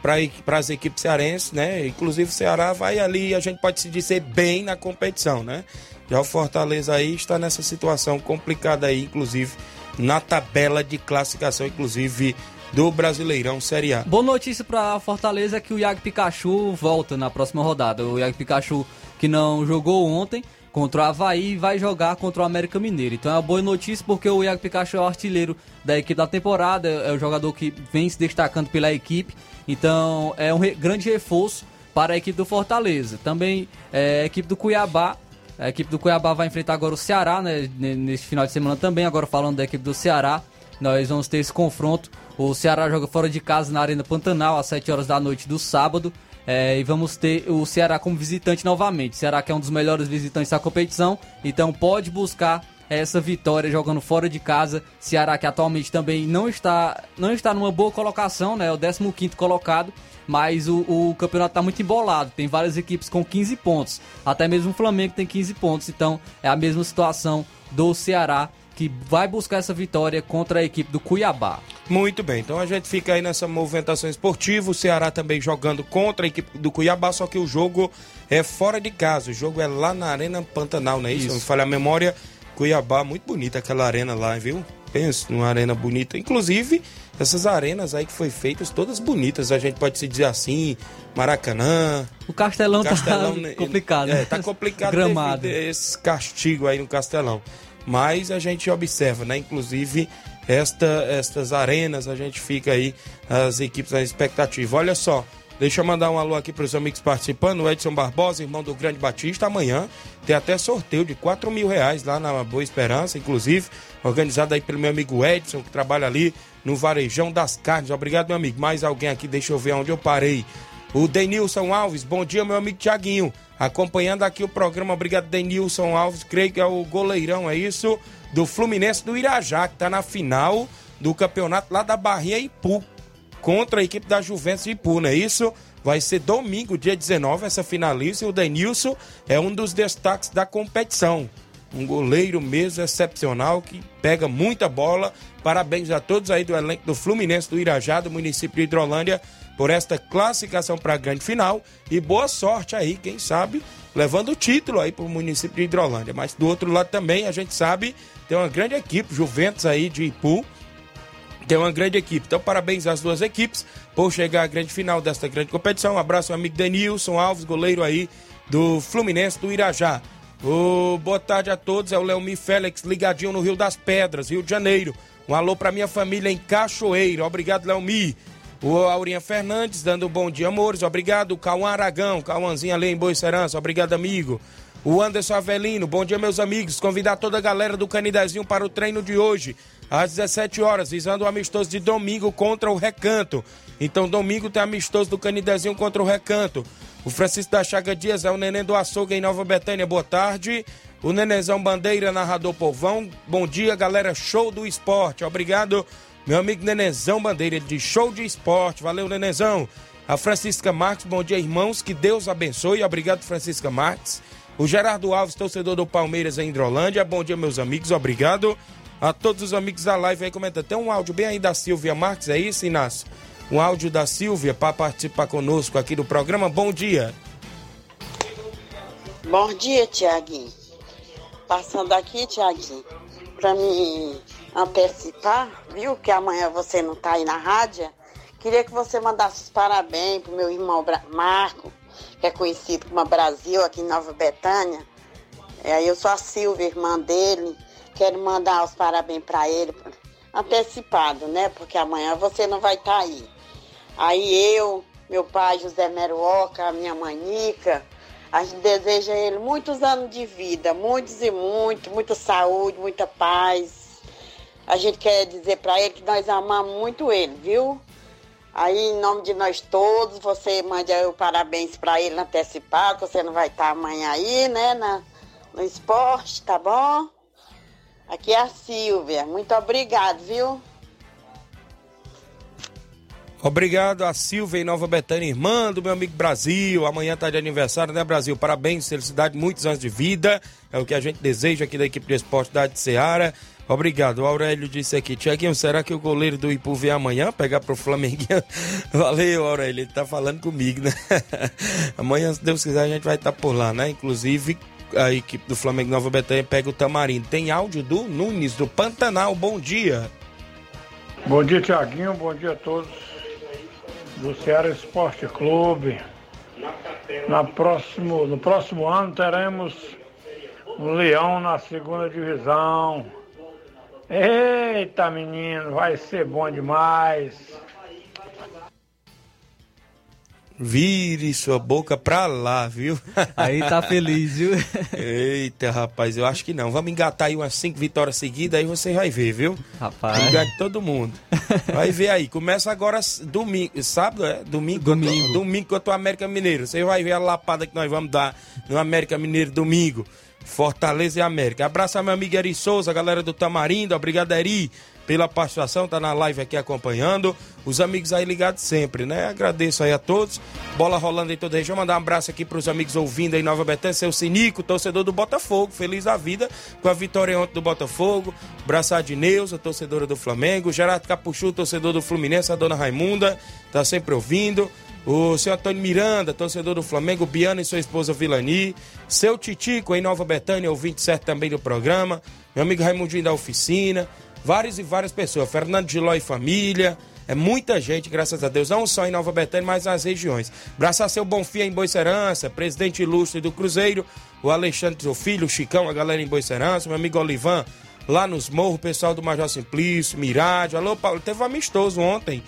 para as equipes cearenses, né? Inclusive o Ceará vai ali, a gente pode se dizer bem na competição, né? Já o Fortaleza aí está nessa situação complicada aí, inclusive na tabela de classificação, inclusive do Brasileirão Série A. Boa notícia para Fortaleza é que o Iago Pikachu volta na próxima rodada. O Iago Pikachu que não jogou ontem contra o Havaí vai jogar contra o América Mineiro. Então é uma boa notícia porque o Iago Pikachu é o artilheiro da equipe da temporada, é o jogador que vem se destacando pela equipe. Então é um grande reforço para a equipe do Fortaleza. Também é, a equipe do Cuiabá a equipe do Cuiabá vai enfrentar agora o Ceará, né? Neste final de semana também. Agora falando da equipe do Ceará, nós vamos ter esse confronto. O Ceará joga fora de casa na Arena Pantanal às 7 horas da noite do sábado. É, e vamos ter o Ceará como visitante novamente. O Ceará que é um dos melhores visitantes da competição, então pode buscar essa vitória jogando fora de casa. Ceará que atualmente também não está não está numa boa colocação, né? É o 15º colocado mas o, o campeonato está muito embolado. Tem várias equipes com 15 pontos, até mesmo o Flamengo tem 15 pontos. Então é a mesma situação do Ceará que vai buscar essa vitória contra a equipe do Cuiabá. Muito bem, então a gente fica aí nessa movimentação esportiva. O Ceará também jogando contra a equipe do Cuiabá, só que o jogo é fora de casa. O jogo é lá na Arena Pantanal, não é isso? isso. Me falha a memória. Cuiabá, muito bonita aquela arena lá, viu? Penso numa arena bonita. Inclusive, essas arenas aí que foi feitas, todas bonitas, a gente pode se dizer assim, Maracanã. O Castelão, Castelão tá né, complicado. É, tá complicado Gramado. esse castigo aí no Castelão. Mas a gente observa, né? Inclusive, esta, estas arenas, a gente fica aí, as equipes na expectativa. Olha só, Deixa eu mandar um alô aqui para os amigos participando. O Edson Barbosa, irmão do Grande Batista. Amanhã tem até sorteio de 4 mil reais lá na Boa Esperança, inclusive, organizado aí pelo meu amigo Edson, que trabalha ali no Varejão das Carnes. Obrigado, meu amigo. Mais alguém aqui, deixa eu ver onde eu parei. O Denilson Alves, bom dia, meu amigo Tiaguinho. Acompanhando aqui o programa, obrigado, Denilson Alves. Creio que é o goleirão, é isso? Do Fluminense do Irajá, que tá na final do campeonato lá da Barrinha Ipu contra a equipe da Juventus de Ipu, não é isso? Vai ser domingo, dia 19, essa finalista. E o Denilson é um dos destaques da competição. Um goleiro mesmo excepcional que pega muita bola. Parabéns a todos aí do elenco do Fluminense do Irajá, do município de Hidrolândia, por esta classificação para a grande final. E boa sorte aí, quem sabe, levando o título aí para o município de Hidrolândia. Mas do outro lado também, a gente sabe, tem uma grande equipe, Juventus aí de Ipu tem uma grande equipe. Então, parabéns às duas equipes por chegar à grande final desta grande competição. Um abraço ao amigo Denilson Alves, goleiro aí do Fluminense do Irajá. Boa tarde a todos, é o Leomi Félix, ligadinho no Rio das Pedras, Rio de Janeiro. Um alô para minha família em Cachoeira. Obrigado, Leomi. O Aurinha Fernandes dando um bom dia, amores. Obrigado. Cauã Aragão, Cauãzinho ali em Boa Serança. Obrigado, amigo. O Anderson Avelino, bom dia, meus amigos. Convidar toda a galera do Canidezinho para o treino de hoje às 17 horas, visando o amistoso de domingo contra o Recanto. Então, domingo tem amistoso do Canidezinho contra o Recanto. O Francisco da Chaga Dias é o neném do açougue em Nova Betânia. Boa tarde. O Nenezão Bandeira, narrador povão. Bom dia, galera. Show do esporte. Obrigado, meu amigo Nenezão Bandeira, de show de esporte. Valeu, Nenezão. A Francisca Marques, bom dia, irmãos. Que Deus abençoe. Obrigado, Francisca Marques. O Gerardo Alves, torcedor do Palmeiras em Hidrolândia. Bom dia, meus amigos. Obrigado a todos os amigos da live aí comentando. Tem um áudio bem aí da Silvia Marques, é isso, Inácio? Um áudio da Silvia para participar conosco aqui do programa. Bom dia. Bom dia, Tiaguinho. Passando aqui, Tiaguinho, para me antecipar, viu que amanhã você não tá aí na rádio. Queria que você mandasse os parabéns pro meu irmão Marco, que é conhecido como Brasil, aqui em Nova Betânia. É, eu sou a Silvia, irmã dele. Quero mandar os parabéns para ele, antecipado, né? Porque amanhã você não vai estar tá aí. Aí eu, meu pai José Meruoca, minha mãe Nica, a gente deseja a ele muitos anos de vida, muitos e muitos, muita saúde, muita paz. A gente quer dizer para ele que nós amamos muito ele, viu? Aí, em nome de nós todos, você mande o parabéns para ele antecipado, você não vai estar amanhã aí, né, na, no esporte, tá bom? Aqui é a Silvia. Muito obrigado, viu? Obrigado a Silvia em Nova Betânia, irmã do meu amigo Brasil. Amanhã tá de aniversário, né, Brasil? Parabéns, felicidade, muitos anos de vida. É o que a gente deseja aqui da equipe de esporte da Seara. Obrigado. O Aurélio disse aqui, Tiaguinho, será que o goleiro do Ipu vem amanhã pegar pro Flamengo? Valeu, Aurélio, ele tá falando comigo, né? amanhã, se Deus quiser, a gente vai estar tá por lá, né? Inclusive, a equipe do Flamengo Nova Betânia pega o Tamarindo. Tem áudio do Nunes, do Pantanal. Bom dia. Bom dia, Tiaguinho. Bom dia a todos do Ceará Esporte Clube. Na próximo, no próximo ano teremos um Leão na segunda divisão. Eita, menino, vai ser bom demais. Vire sua boca pra lá, viu? Aí tá feliz, viu? Eita, rapaz, eu acho que não. Vamos engatar aí umas cinco vitórias seguidas, aí você vai ver, viu? Rapaz. Engate todo mundo. Vai ver aí. Começa agora domingo, sábado, é? Domingo. Domingo. Domingo contra o América Mineiro. Você vai ver a lapada que nós vamos dar no América Mineiro domingo. Fortaleza e América. Abraço a meu amigo Eri Souza, galera do Tamarindo. Obrigado, Eri pela participação, tá na live aqui acompanhando. Os amigos aí ligados sempre, né? Agradeço aí a todos. Bola rolando em toda a região. Mandar um abraço aqui pros amigos ouvindo aí Nova Betânia, seu Sinico, torcedor do Botafogo. Feliz da vida com a vitória ontem do Botafogo. Abraçar de Neuza, torcedora do Flamengo. Gerardo Capuchu, torcedor do Fluminense. A dona Raimunda, tá sempre ouvindo. O seu Antônio Miranda, torcedor do Flamengo, Biana e sua esposa Vilani, seu Titico em Nova Betânia, ouvinte certo também do programa, meu amigo Raimundinho da oficina, várias e várias pessoas. Fernando Giló e família. É muita gente, graças a Deus, não só em Nova Betânia, mas nas regiões. Braçar seu Bonfim em Boicerança, presidente ilustre do Cruzeiro, o Alexandre, seu filho, o Chicão, a galera em Boicerança, meu amigo Olivan, lá nos morros, pessoal do Major Simplício, Mirade. Alô, Paulo, teve um amistoso ontem,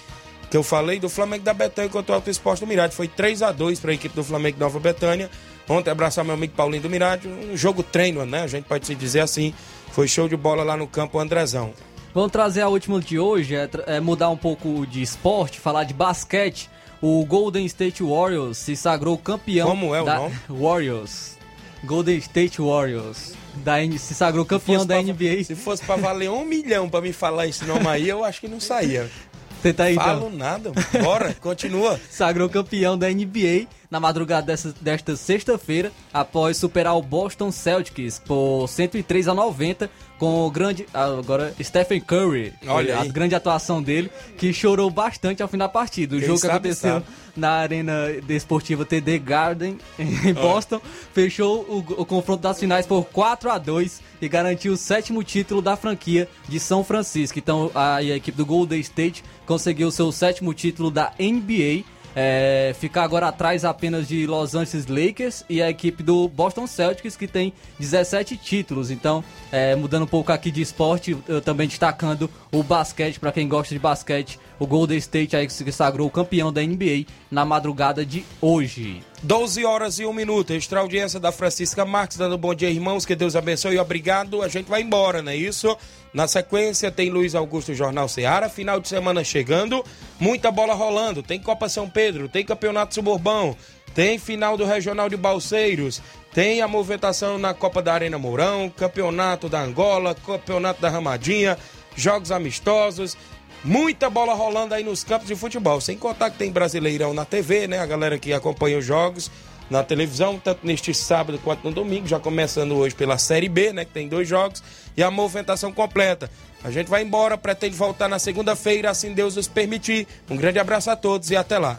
que eu falei do Flamengo da Betânia contra o Alto Esporte do Mirade. Foi 3 a 2 para a equipe do Flamengo Nova Betânia. Ontem abraçar meu amigo Paulinho do Mirade, um jogo treino, né? A gente pode se dizer assim. Foi show de bola lá no campo Andrezão. Vamos trazer a última de hoje, é, é, mudar um pouco de esporte, falar de basquete. O Golden State Warriors se sagrou campeão. Como é o da... nome? Warriors. Golden State Warriors. Da, se sagrou campeão da pra, NBA. Se fosse pra valer um milhão pra me falar esse nome aí, eu acho que não saía. Tenta aí, Falo então. nada, bora, continua. Sagrou campeão da NBA na madrugada dessa, desta sexta-feira, após superar o Boston Celtics por 103 a 90, com o grande. Agora, Stephen Curry. Olha a aí. grande atuação dele, que chorou bastante ao fim da partida. O Quem jogo que aconteceu sabe. na Arena Desportiva TD Garden, em Boston, fechou o, o confronto das finais por 4 a 2 e garantiu o sétimo título da franquia de São Francisco. Então, a, a equipe do Golden State conseguiu seu sétimo título da NBA. É, ficar agora atrás apenas de Los Angeles Lakers e a equipe do Boston Celtics que tem 17 títulos. Então, é, mudando um pouco aqui de esporte, eu também destacando o basquete para quem gosta de basquete, o Golden State aí que se sagrou campeão da NBA na madrugada de hoje. 12 horas e 1 minuto. Extra audiência da Francisca Marques, dando bom dia, irmãos. Que Deus abençoe e obrigado. A gente vai embora, não é isso? Na sequência, tem Luiz Augusto Jornal Seara. Final de semana chegando. Muita bola rolando. Tem Copa São Pedro, tem Campeonato Suburbão, tem final do Regional de Balseiros. Tem a movimentação na Copa da Arena Mourão, Campeonato da Angola, Campeonato da Ramadinha, jogos amistosos. Muita bola rolando aí nos campos de futebol. Sem contar que tem Brasileirão na TV, né? A galera que acompanha os jogos na televisão, tanto neste sábado quanto no domingo, já começando hoje pela Série B, né? Que tem dois jogos, e a movimentação completa. A gente vai embora, pretende voltar na segunda-feira, assim Deus nos permitir. Um grande abraço a todos e até lá.